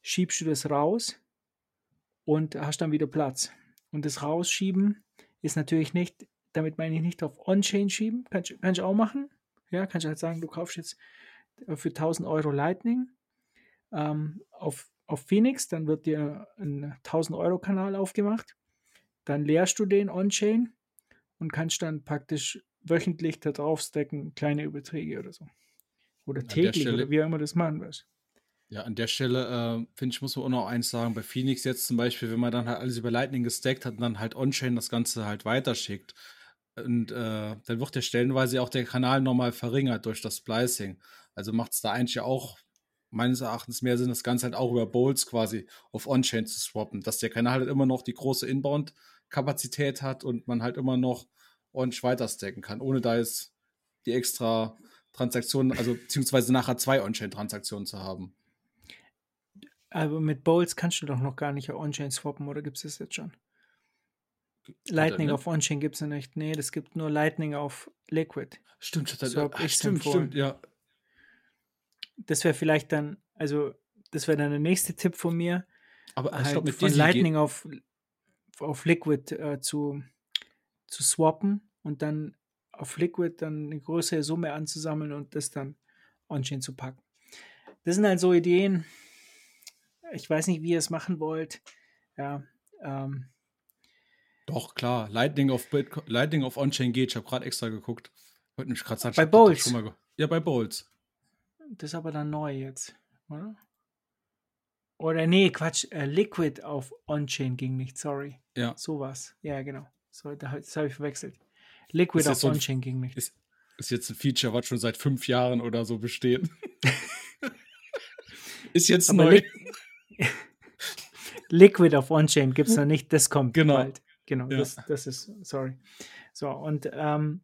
schiebst du das raus und hast dann wieder Platz. Und das Rausschieben ist natürlich nicht, damit meine ich nicht auf On-Chain schieben, kannst, kannst du auch machen. Ja, kannst du halt sagen, du kaufst jetzt für 1000 Euro Lightning ähm, auf, auf Phoenix, dann wird dir ein 1000 Euro Kanal aufgemacht, dann leerst du den On-Chain und kannst dann praktisch wöchentlich da drauf stacken, kleine Überträge oder so. Oder täglich Stelle, oder wie auch immer das machen wirst. Ja, an der Stelle, äh, finde ich, muss man auch noch eins sagen. Bei Phoenix jetzt zum Beispiel, wenn man dann halt alles über Lightning gestackt hat und dann halt On-Chain das Ganze halt weiterschickt. Und äh, dann wird ja stellenweise auch der Kanal nochmal verringert durch das Splicing. Also macht es da eigentlich auch meines Erachtens mehr Sinn, das Ganze halt auch über Bowls quasi auf On-Chain zu swappen, dass der Kanal halt immer noch die große Inbound-Kapazität hat und man halt immer noch ordentlich weiter stacken kann, ohne da jetzt die extra Transaktionen, also beziehungsweise nachher zwei On-Chain-Transaktionen zu haben. Aber mit Bowls kannst du doch noch gar nicht On-Chain swappen, oder gibt es das jetzt schon? Lightning ne? auf On-Chain gibt es ja nicht. Nee, das gibt nur Lightning auf Liquid. Stimmt, das, so ach, stimmt, stimmt, ja. Das wäre vielleicht dann, also das wäre dann der nächste Tipp von mir. Aber halt glaub, von Lightning auf, auf Liquid äh, zu, zu swappen und dann auf Liquid dann eine größere Summe anzusammeln und das dann on-chain zu packen. Das sind halt so Ideen. Ich weiß nicht, wie ihr es machen wollt. Ja, ähm, Doch, klar. Lightning auf, Lightning auf On-Chain geht. Ich habe gerade extra geguckt. Wollte mich gerade. Bei Bowls? Ja, bei Bowls. Das ist aber dann neu jetzt, oder? Oder nee, Quatsch. Äh, Liquid auf On-Chain ging nicht, sorry. Ja. Sowas. Ja, genau. So, das habe ich verwechselt. Liquid auf so On-Chain ging nicht. Ist, ist jetzt ein Feature, was schon seit fünf Jahren oder so besteht. ist jetzt aber neu. Li Liquid auf On-Chain gibt es noch nicht, das kommt genau. bald. Genau, ja. das, das ist, sorry. So, und ähm,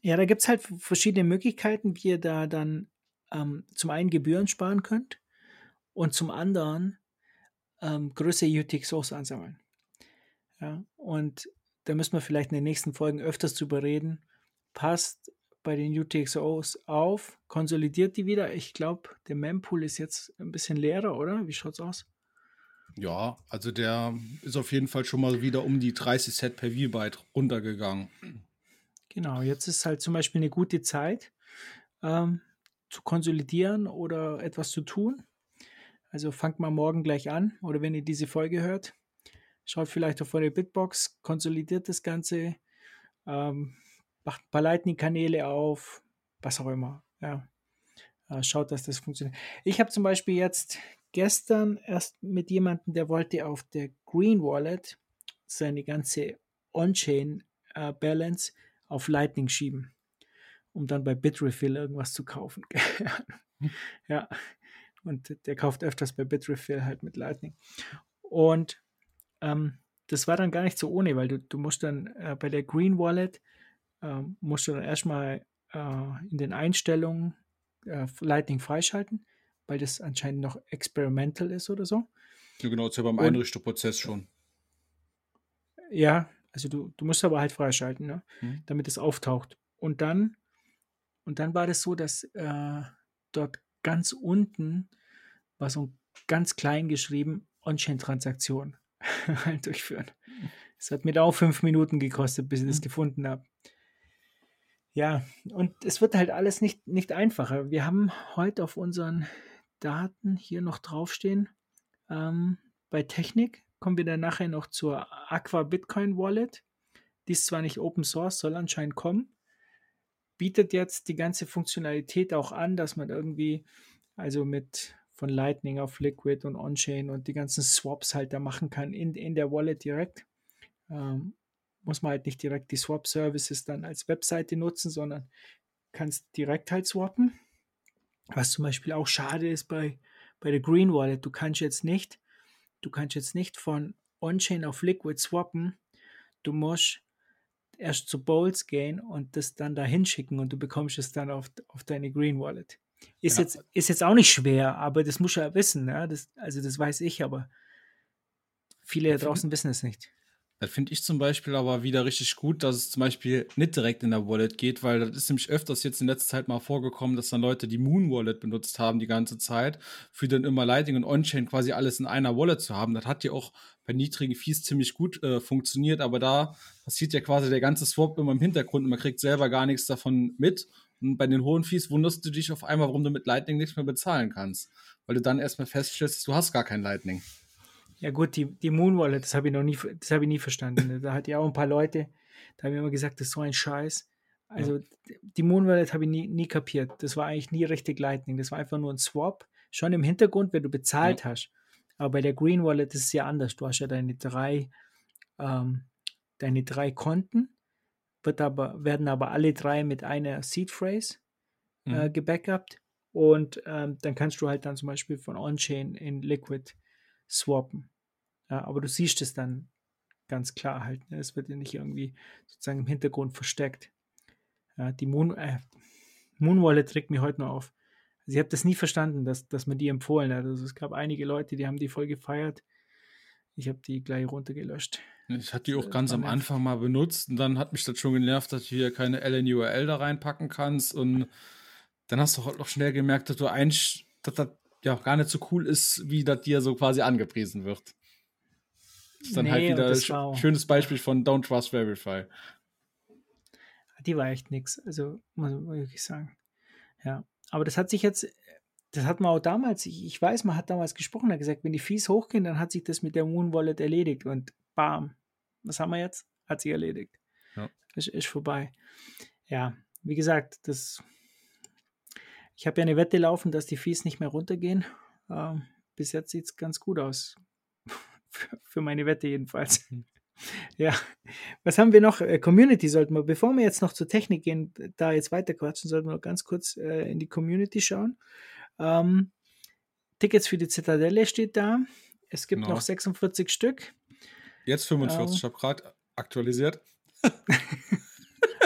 ja, da gibt es halt verschiedene Möglichkeiten, wie ihr da dann ähm, zum einen Gebühren sparen könnt und zum anderen ähm, größere UTXOs ansammeln. Ja, und da müssen wir vielleicht in den nächsten Folgen öfters drüber reden. Passt bei den UTXOs auf, konsolidiert die wieder. Ich glaube, der Mempool ist jetzt ein bisschen leerer, oder? Wie schaut's aus? Ja, also der ist auf jeden Fall schon mal wieder um die 30 Set per V-Byte runtergegangen. Genau, jetzt ist halt zum Beispiel eine gute Zeit ähm, zu konsolidieren oder etwas zu tun. Also fangt mal morgen gleich an oder wenn ihr diese Folge hört, schaut vielleicht auf eure Bitbox, konsolidiert das Ganze, ähm, macht ein paar Lightning-Kanäle auf, was auch immer. Ja. Äh, schaut, dass das funktioniert. Ich habe zum Beispiel jetzt gestern erst mit jemandem, der wollte auf der Green Wallet seine ganze On-Chain äh, auf Lightning schieben, um dann bei Bitrefill irgendwas zu kaufen. ja, und der kauft öfters bei Bitrefill halt mit Lightning. Und ähm, das war dann gar nicht so ohne, weil du, du musst dann äh, bei der Green Wallet, äh, musst du dann erstmal äh, in den Einstellungen äh, Lightning freischalten, weil das anscheinend noch experimental ist oder so. Ja, genau, ist ja beim Einrichterprozess schon. Ja, also du, du musst aber halt freischalten, ne? Hm. damit es auftaucht. Und dann, und dann war das so, dass äh, dort ganz unten war so ganz klein geschrieben On-Chain-Transaktion. halt durchführen. Es hat mir auch fünf Minuten gekostet, bis ich das mhm. gefunden habe. Ja, und es wird halt alles nicht, nicht einfacher. Wir haben heute auf unseren Daten hier noch draufstehen. Ähm, bei Technik kommen wir dann nachher noch zur Aqua Bitcoin Wallet. Die ist zwar nicht Open Source, soll anscheinend kommen. Bietet jetzt die ganze Funktionalität auch an, dass man irgendwie, also mit von Lightning auf Liquid und On-Chain und die ganzen Swaps halt da machen kann in, in der Wallet direkt. Ähm, muss man halt nicht direkt die Swap-Services dann als Webseite nutzen, sondern kannst direkt halt swappen. Was zum Beispiel auch schade ist bei, bei der Green Wallet. Du kannst jetzt nicht, du kannst jetzt nicht von On-Chain auf Liquid swappen. Du musst erst zu Bowls gehen und das dann da hinschicken und du bekommst es dann auf, auf deine Green Wallet. Ist, Ja. jetzt, ist jetzt auch nicht schwer, aber das muss ja wissen. Ja? Das, also das weiß ich, aber viele da draußen wissen es nicht. Das finde ich zum Beispiel aber wieder richtig gut, dass es zum Beispiel nicht direkt in der Wallet geht, weil das ist nämlich öfters jetzt in letzter Zeit mal vorgekommen, dass dann Leute die Moon Wallet benutzt haben die ganze Zeit, für dann immer Lightning und On-Chain quasi alles in einer Wallet zu haben. Das hat ja auch bei niedrigen Fees ziemlich gut äh, funktioniert, aber da passiert ja quasi der ganze Swap immer im Hintergrund und man kriegt selber gar nichts davon mit. Und bei den hohen Fees wunderst du dich auf einmal, warum du mit Lightning nichts mehr bezahlen kannst, weil du dann erstmal feststellst, du hast gar kein Lightning. Ja gut, die, die Moon Wallet, das habe ich noch nie, das habe ich nie verstanden. Da hat ja auch ein paar Leute, da haben wir immer gesagt, das ist so ein Scheiß. Also die Moon Wallet habe ich nie, nie kapiert. Das war eigentlich nie richtig Lightning. Das war einfach nur ein Swap. Schon im Hintergrund, wenn du bezahlt hast. Aber bei der Green Wallet ist es ja anders. Du hast ja deine drei, ähm, deine drei Konten, wird aber, werden aber alle drei mit einer Seed Phrase äh, Mhm. gebackupt. Und ähm, dann kannst du halt dann zum Beispiel von On-Chain in Liquid swappen. Ja, aber du siehst es dann ganz klar halt. Ne? Es wird ja nicht irgendwie sozusagen im Hintergrund versteckt. Ja, die Moon, äh, Moon Wallet trägt mir heute noch auf. Also ich habe das nie verstanden, dass, dass man die empfohlen hat. Also es gab einige Leute, die haben die voll gefeiert. Ich habe die gleich runtergelöscht. Ich hatte die auch ganz am. Anfang mal benutzt und dann hat mich das schon genervt, dass du hier keine LNURL da reinpacken kannst und dann hast du halt noch schnell gemerkt, dass du eigentlich, dass das ja gar nicht so cool ist, wie das dir so quasi angepriesen wird. Das ist dann halt Nee, und wieder ein auch- schönes Beispiel von Don't Trust Verify. Die war echt nix. Also, muss man wirklich sagen. Ja. Aber das hat sich jetzt, das hat man auch damals, ich, ich weiß, man hat damals gesprochen, hat gesagt, wenn die Fees hochgehen, dann hat sich das mit der Moon Wallet erledigt und bam. Was haben wir jetzt? Hat sich erledigt. Ja. Ist, ist vorbei. Ja, wie gesagt, das, ich habe ja eine Wette laufen, dass die Fees nicht mehr runtergehen. Ähm, bis jetzt sieht es ganz gut aus. für, für meine Wette jedenfalls. Ja, was haben wir noch? Äh, Community sollten wir, bevor wir jetzt noch zur Technik gehen, da jetzt weiter quatschen, sollten wir noch ganz kurz äh, in die Community schauen. Ähm, Tickets für die Zitadelle steht da. Es gibt Genau. noch 46 Stück. Jetzt 45, Ähm. ich habe gerade aktualisiert.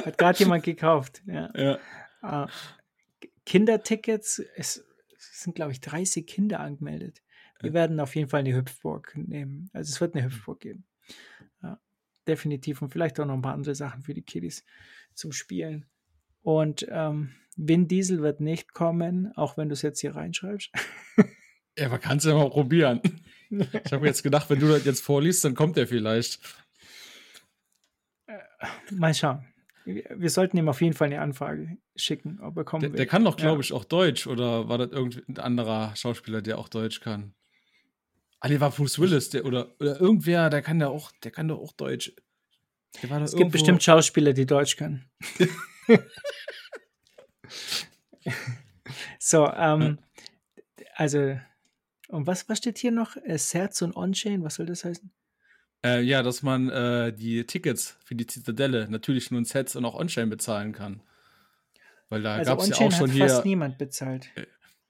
Hat gerade jemand gekauft. Ja. Ja. Äh, Kindertickets, es, es sind, glaube ich, 30 Kinder angemeldet. Wir werden auf jeden Fall eine Hüpfburg nehmen. Also es wird eine Hüpfburg geben. Ja, definitiv. Und vielleicht auch noch ein paar andere Sachen für die Kiddies zum Spielen. Und ähm, Vin Diesel wird nicht kommen, auch wenn du es jetzt hier reinschreibst. Ja, man kann es ja mal probieren. Ich habe jetzt gedacht, wenn du das jetzt vorliest, dann kommt er vielleicht. Mal schauen. Wir sollten ihm auf jeden Fall eine Anfrage schicken, ob er kommen Der, will. der kann doch, Ja. glaube ich, auch Deutsch. Oder war das irgendein anderer Schauspieler, der auch Deutsch kann? Ah, nee, war Bruce Willis, der, oder, oder irgendwer, der kann da auch, der kann doch auch Deutsch. Es gibt bestimmt Schauspieler, die Deutsch können. so, ähm, also, und was, was steht hier noch? Äh, Serz und On-Chain, was soll das heißen? Äh, ja, dass man äh, die Tickets für die Zitadelle natürlich nur in Sets und auch On-Chain bezahlen kann. Weil da Also gab es ja auch schon hat hier, fast niemand bezahlt.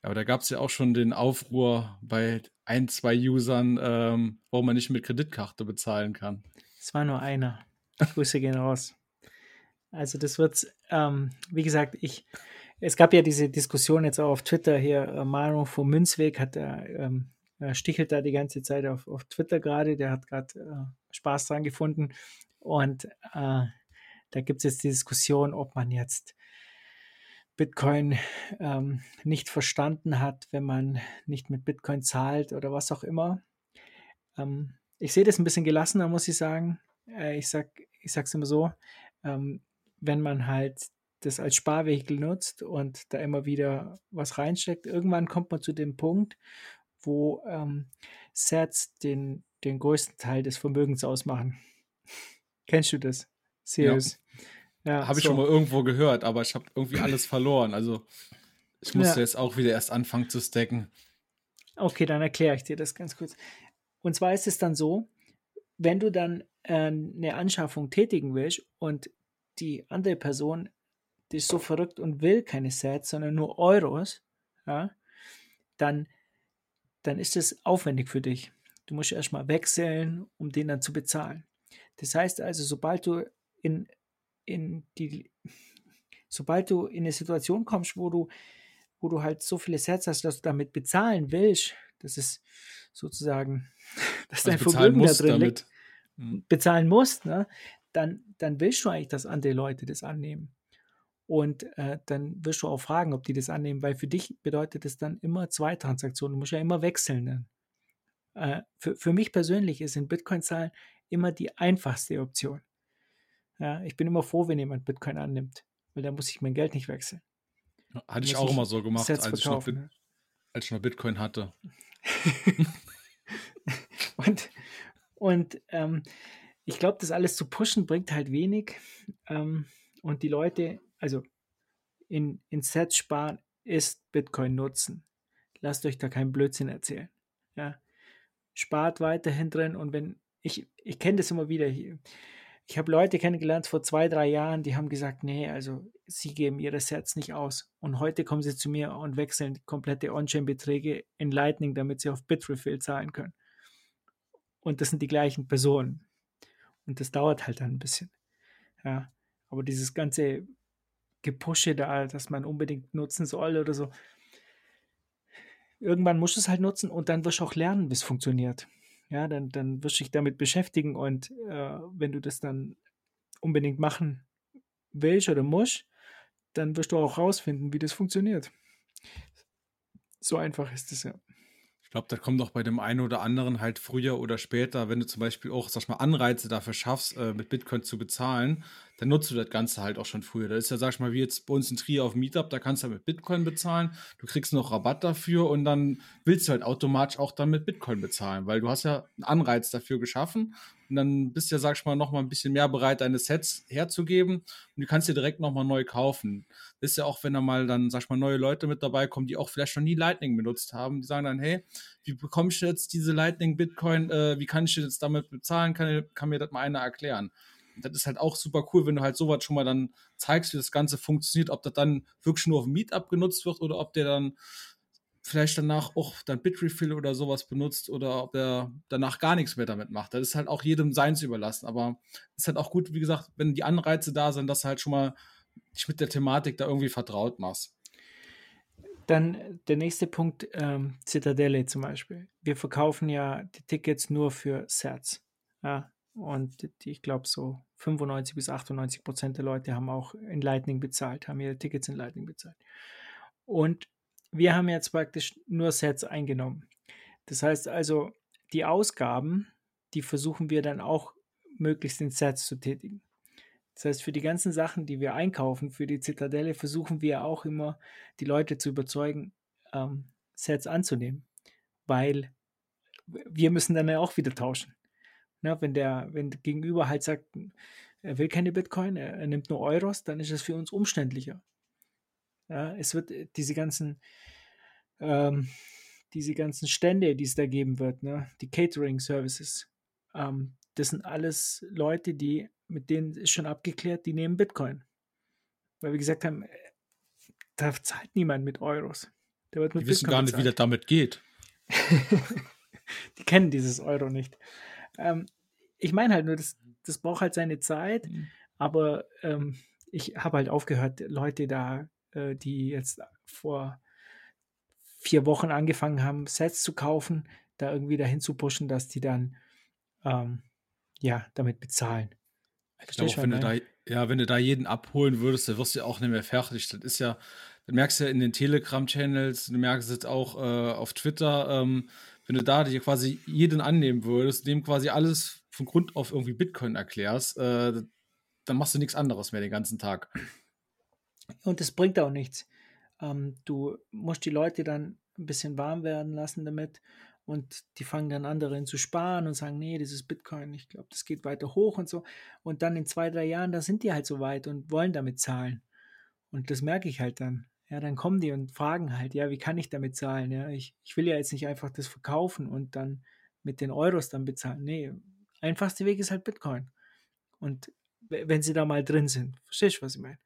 aber da gab es ja auch schon den Aufruhr bei ein, zwei Usern, ähm, warum man nicht mit Kreditkarte bezahlen kann. Es war nur einer. Grüße gehen raus. Also das wird, ähm, wie gesagt, ich, es gab ja diese Diskussion jetzt auch auf Twitter hier, äh, Maro vom Münzweg hat da, ähm, äh, stichelt da die ganze Zeit auf, auf Twitter gerade, der hat gerade äh, Spaß dran gefunden und äh, da gibt es jetzt die Diskussion, ob man jetzt Bitcoin ähm, nicht verstanden hat, wenn man nicht mit Bitcoin zahlt oder was auch immer. Ähm, ich sehe das ein bisschen gelassener, muss ich sagen. Äh, ich sag, ich immer so, ähm, wenn man halt das als Sparvehikel nutzt und da immer wieder was reinsteckt, irgendwann kommt man zu dem Punkt, wo ähm, Sets den, den größten Teil des Vermögens ausmachen. Kennst du das? Serious. Ja, Habe ich so. schon mal irgendwo gehört, aber ich habe irgendwie alles verloren. Also ich musste Ja. jetzt auch wieder erst anfangen zu stacken. Okay, dann erkläre ich dir das ganz kurz. Und zwar ist es dann so, wenn du dann äh, eine Anschaffung tätigen willst und die andere Person die ist so verrückt und will keine Sets, sondern nur Euros, ja, dann, dann ist es aufwendig für dich. Du musst erstmal wechseln, um den dann zu bezahlen. Das heißt also, sobald du in in die, sobald du in eine Situation kommst, wo du, wo du halt so viele Sets hast, dass du damit bezahlen willst, das ist sozusagen, dass Also dein Vermögen da drin damit. liegt, bezahlen musst, ne, dann, dann willst du eigentlich, dass andere Leute das annehmen. Und äh, dann wirst du auch fragen, ob die das annehmen, weil für dich bedeutet es dann immer zwei Transaktionen. Du musst ja immer wechseln. Ne? Äh, für, für mich persönlich ist in Bitcoin-Zahlen immer die einfachste Option. Ja, ich bin immer froh, wenn jemand Bitcoin annimmt, weil da muss ich mein Geld nicht wechseln. Hatte ich auch ich immer so gemacht, als ich, noch ne? als ich noch Bitcoin hatte. Und, und ähm, ich glaube, das alles zu pushen bringt halt wenig. Ähm, und die Leute, also in, in Sets sparen ist Bitcoin nutzen. Lasst euch da keinen Blödsinn erzählen. Ja. Spart weiterhin drin und wenn, ich, ich kenne das immer wieder. Ich, ich habe Leute kennengelernt vor zwei, drei Jahren, die haben gesagt, nee, also sie geben ihre Sets nicht aus. Und heute kommen sie zu mir und wechseln komplette On-Chain-Beträge in Lightning, damit sie auf Bitrefill zahlen können. Und das sind die gleichen Personen. Und das dauert halt dann ein bisschen. Ja. Aber dieses ganze Gepushe da, dass man unbedingt nutzen soll oder so. Irgendwann musst du es halt nutzen und dann wirst du auch lernen, wie es funktioniert. Ja, dann, dann wirst du dich damit beschäftigen und äh, wenn du das dann unbedingt machen willst oder musst, dann wirst du auch rausfinden, wie das funktioniert. So einfach ist es ja. Ich glaube, das kommt auch bei dem einen oder anderen halt früher oder später, wenn du zum Beispiel auch, sag mal, Anreize dafür schaffst, äh, mit Bitcoin zu bezahlen, dann nutzt du das Ganze halt auch schon früher. Das ist ja, sag ich mal, wie jetzt bei uns in Trier auf Meetup, da kannst du halt mit Bitcoin bezahlen, du kriegst noch Rabatt dafür und dann willst du halt automatisch auch dann mit Bitcoin bezahlen, weil du hast ja einen Anreiz dafür geschaffen und dann bist du ja, sag ich mal, noch mal ein bisschen mehr bereit, deine Sets herzugeben und du kannst dir direkt noch mal neu kaufen. Das ist ja auch, wenn da mal dann, sag ich mal, neue Leute mit dabei kommen, die auch vielleicht schon nie Lightning benutzt haben, die sagen dann, hey, wie bekomme ich jetzt diese Lightning Bitcoin, äh, wie kann ich jetzt damit bezahlen, kann, kann mir das mal einer erklären. Das ist halt auch super cool, wenn du halt sowas schon mal dann zeigst, wie das Ganze funktioniert, ob das dann wirklich nur auf dem Meetup genutzt wird oder ob der dann vielleicht danach auch dann Bitrefill oder sowas benutzt oder ob er danach gar nichts mehr damit macht. Das ist halt auch jedem seins überlassen. Aber es ist halt auch gut, wie gesagt, wenn die Anreize da sind, dass du halt schon mal dich mit der Thematik da irgendwie vertraut machst. Dann der nächste Punkt, ähm, Zitadelle zum Beispiel. Wir verkaufen ja die Tickets nur für Sets. Ja, und ich glaube, so 95 bis 98 Prozent der Leute haben auch in Lightning bezahlt, haben ihre Tickets in Lightning bezahlt. Und wir haben jetzt praktisch nur Sets eingenommen. Das heißt also, die Ausgaben, die versuchen wir dann auch möglichst in Sets zu tätigen. Das heißt, für die ganzen Sachen, die wir einkaufen, für die Zitadelle, versuchen wir auch immer, die Leute zu überzeugen, ähm, Sets anzunehmen. Weil wir müssen dann ja auch wieder tauschen. Na, wenn der, wenn der Gegenüber halt sagt, er will keine Bitcoin, er, er nimmt nur Euros, dann ist es für uns umständlicher. Ja, es wird äh, diese ganzen, ähm, diese ganzen Stände, die es da geben wird, ne, die Catering Services, ähm, das sind alles Leute, die, mit denen ist schon abgeklärt, die nehmen Bitcoin. Weil wir gesagt haben, äh, da zahlt niemand mit Euros. Der wird mit Die wissen Bitcoin gar nicht, wie das bezahlt. damit geht. die kennen dieses Euro nicht. Ähm, ich meine halt nur, das, das braucht halt seine Zeit, aber ähm, ich habe halt aufgehört, Leute da, äh, die jetzt vor vier Wochen angefangen haben, Sets zu kaufen, da irgendwie dahin zu pushen, dass die dann ähm, ja damit bezahlen. Ich glaube, du, wenn du, da, ja, wenn du da jeden abholen würdest, dann wirst du ja auch nicht mehr fertig. Das ist ja, das merkst du ja in den Telegram-Channels, du merkst es auch äh, auf Twitter, ähm, wenn du da dir quasi jeden annehmen würdest, dem quasi alles von Grund auf irgendwie Bitcoin erklärst, äh, dann machst du nichts anderes mehr den ganzen Tag. Und es bringt auch nichts. Ähm, du musst die Leute dann ein bisschen warm werden lassen damit und die fangen dann an darin zu sparen und sagen, nee, dieses Bitcoin, ich glaube, das geht weiter hoch und so. Und dann in zwei, drei Jahren, da sind die halt so weit und wollen damit zahlen. Und das merke ich halt dann. Ja, dann kommen die und fragen halt, ja, wie kann ich damit zahlen? Ja, ich, ich will ja jetzt nicht einfach das verkaufen und dann mit den Euros dann bezahlen. Nee, einfachste Weg ist halt Bitcoin. Und wenn sie da mal drin sind, verstehst du, was ich meine?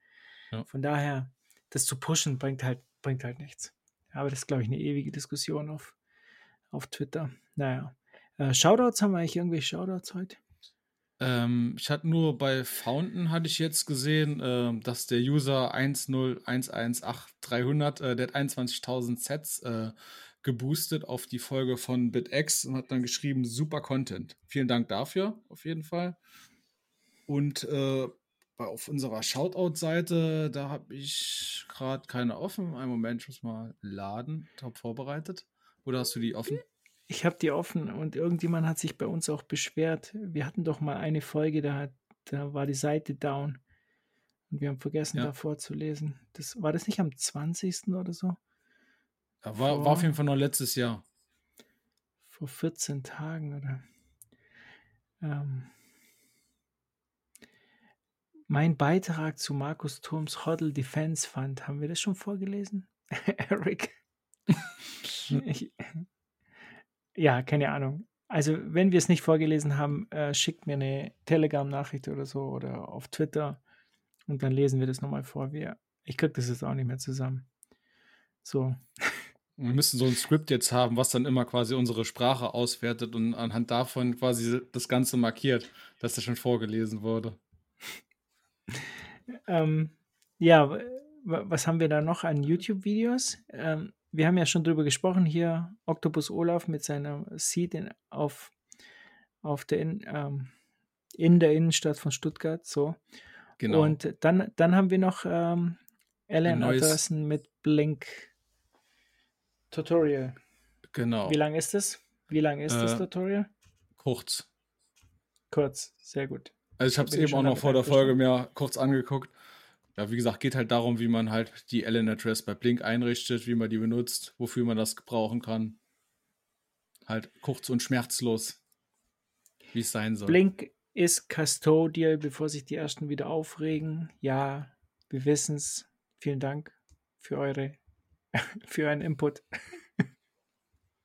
Ja. Von daher, das zu pushen, bringt halt, bringt halt nichts. Aber das ist, glaube ich, eine ewige Diskussion auf, auf Twitter. Naja. Äh, Shoutouts haben wir eigentlich irgendwelche Shoutouts heute? Ähm, ich hatte nur bei Fountain hatte ich jetzt gesehen, äh, dass der User 10118-300, äh, der hat 21.000 Sets äh, geboostet auf die Folge von BitX und hat dann geschrieben, super Content. Vielen Dank dafür, auf jeden Fall. Und äh, auf unserer Shoutout-Seite, da habe ich gerade keine offen. Einen Moment, ich muss mal laden. Top vorbereitet. Oder hast du die offen? Ich habe die offen und irgendjemand hat sich bei uns auch beschwert. Wir hatten doch mal eine Folge, da, hat, da war die Seite down. Und wir haben vergessen, Ja. da vorzulesen. Das, war das nicht am 20. oder so? Ja, war, war auf jeden Fall noch letztes Jahr. Vor 14 Tagen oder? Ähm, mein Beitrag zu Markus Turms Hoddle Defense Fund. Haben wir das schon vorgelesen? Eric? ich, ja, keine Ahnung. Also, wenn wir es nicht vorgelesen haben, äh, schickt mir eine Telegram-Nachricht oder so oder auf Twitter und dann lesen wir das nochmal vor. Wir, ich krieg das jetzt auch nicht mehr zusammen. So, Wir müssen so ein Skript jetzt haben, was dann immer quasi unsere Sprache auswertet und anhand davon quasi das Ganze markiert, dass das schon vorgelesen wurde. Ähm, ja, was haben wir da noch an YouTube-Videos? Ähm, wir haben ja schon drüber gesprochen hier, Octopus Olaf mit seiner Seed in, auf, auf der in, ähm, in der Innenstadt von Stuttgart, so. Genau. Und dann, dann haben wir noch ähm, Alan Anderson mit Blink Tutorial. genau. Wie lang ist das? Wie lang ist das Äh, Tutorial? Kurz. Kurz, sehr gut. Also ich habe es eben auch noch vor der Folge mir kurz angeguckt. Ja, wie gesagt, geht halt darum, wie man halt die LN-Address bei Blink einrichtet, wie man die benutzt, wofür man das gebrauchen kann. Halt kurz und schmerzlos, wie es sein soll. Blink ist custodial, bevor sich die ersten wieder aufregen. Ja, wir wissen es. Vielen Dank für eure für euren Input.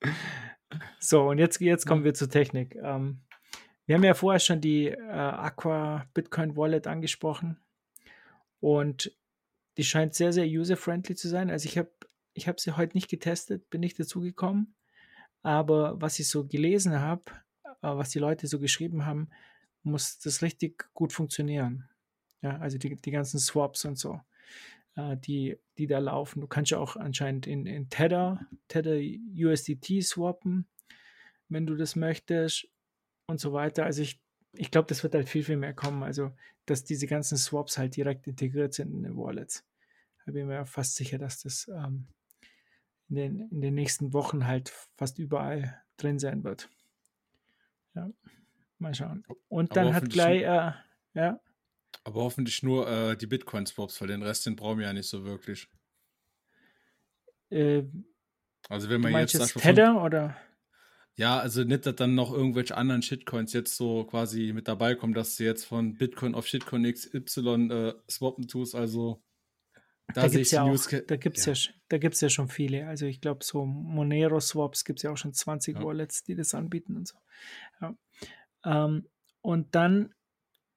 so, und jetzt, jetzt kommen wir zur Technik. Ähm, wir haben ja vorher schon die äh, Aqua Bitcoin Wallet angesprochen und die scheint sehr, sehr user-friendly zu sein. Also ich habe ich hab sie heute nicht getestet, bin nicht dazu gekommen, aber was ich so gelesen habe, äh, was die Leute so geschrieben haben, muss das richtig gut funktionieren. Ja, also die, die ganzen Swaps und so, äh, die, die da laufen. Du kannst ja auch anscheinend in, in Tether, Tether USDT swappen, wenn du das möchtest und so weiter. Also ich, ich glaube, das wird halt viel, viel mehr kommen. Also, dass diese ganzen Swaps halt direkt integriert sind in den Wallets. Da bin ich mir fast sicher, dass das ähm, in, den, in den nächsten Wochen halt fast überall drin sein wird. Ja, mal schauen. Und dann hat gleich, äh, ja, Aber hoffentlich nur äh, die Bitcoin-Swaps, weil den Rest, den brauchen wir ja nicht so wirklich. äh, Also wenn man jetzt, Tether oder? Ja, also nicht, dass dann noch irgendwelche anderen Shitcoins jetzt so quasi mit dabei kommen, dass du jetzt von Bitcoin auf Shitcoin XY äh, swappen tust. Also da, Da gibt es ja, auch, da gibt's ja. sch- da gibt's ja schon viele. Also ich glaube, so Monero-Swaps gibt es ja auch schon 20 Ja. Wallets, die das anbieten und so. Ja. Ähm, und dann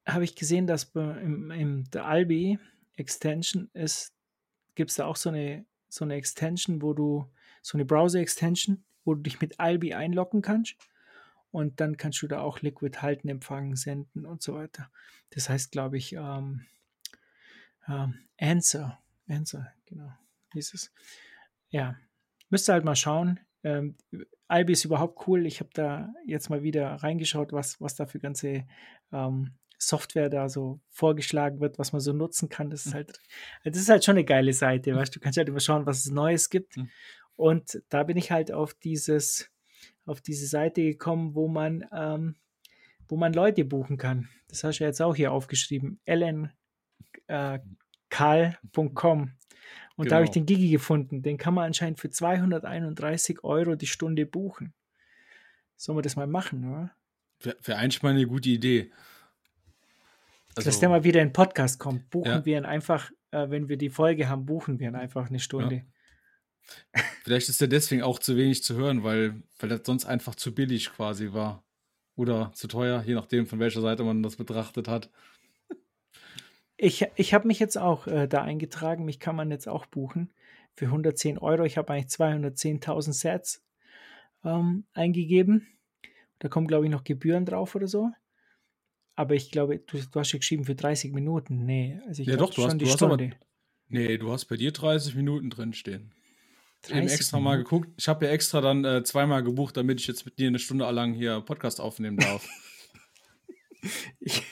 habe ich gesehen, dass im, im der Albi Extension ist, gibt es da auch so eine, so eine Extension, wo du, so eine Browser-Extension, wo du dich mit Albi einloggen kannst. Und dann kannst du da auch Liquid halten, empfangen, senden und so weiter. Das heißt, glaube ich, ähm, ähm, Answer. Answer, genau. Hieß es. Ja, müsst ihr halt mal schauen. Ähm, Albi ist überhaupt cool. Ich habe da jetzt mal wieder reingeschaut, was, was da für ganze ähm, Software da so vorgeschlagen wird, was man so nutzen kann. Das ist halt, das ist halt schon eine geile Seite, weißt du, kannst halt immer schauen, was es Neues gibt. Mhm. Und da bin ich halt auf dieses, auf diese Seite gekommen, wo man, ähm, wo man Leute buchen kann. Das hast du ja jetzt auch hier aufgeschrieben. Ellen äh. Und da habe ich Genau. den Gigi gefunden. Den kann man anscheinend für 231 Euro die Stunde buchen. Sollen wir das mal machen, oder? Wäre wär eigentlich mal eine gute Idee. Dass der mal wieder in den Podcast kommt. Buchen Ja. wir ihn einfach, äh, wenn wir die Folge haben, buchen wir ihn einfach eine Stunde. Vielleicht ist er deswegen auch zu wenig zu hören, weil, weil das sonst einfach zu billig quasi war. Oder zu teuer, je nachdem, von welcher Seite man das betrachtet hat. Ich, ich habe mich jetzt auch äh, da eingetragen. Mich kann man jetzt auch buchen für 110 Euro. Ich habe eigentlich 210.000 Sets ähm, eingegeben. Da kommen, glaube ich, noch Gebühren drauf oder so. aber ich glaube, du, du hast ja geschrieben für 30 Minuten. Nee, also ich Ja, doch, du schon hast- die du hast aber- Stunde. Nee, du hast bei dir 30 Minuten drin stehen. Eben 30 extra mal Minuten. geguckt. Ich habe ja extra dann äh, zweimal gebucht, damit ich jetzt mit dir eine Stunde lang hier Podcast aufnehmen darf. Ich,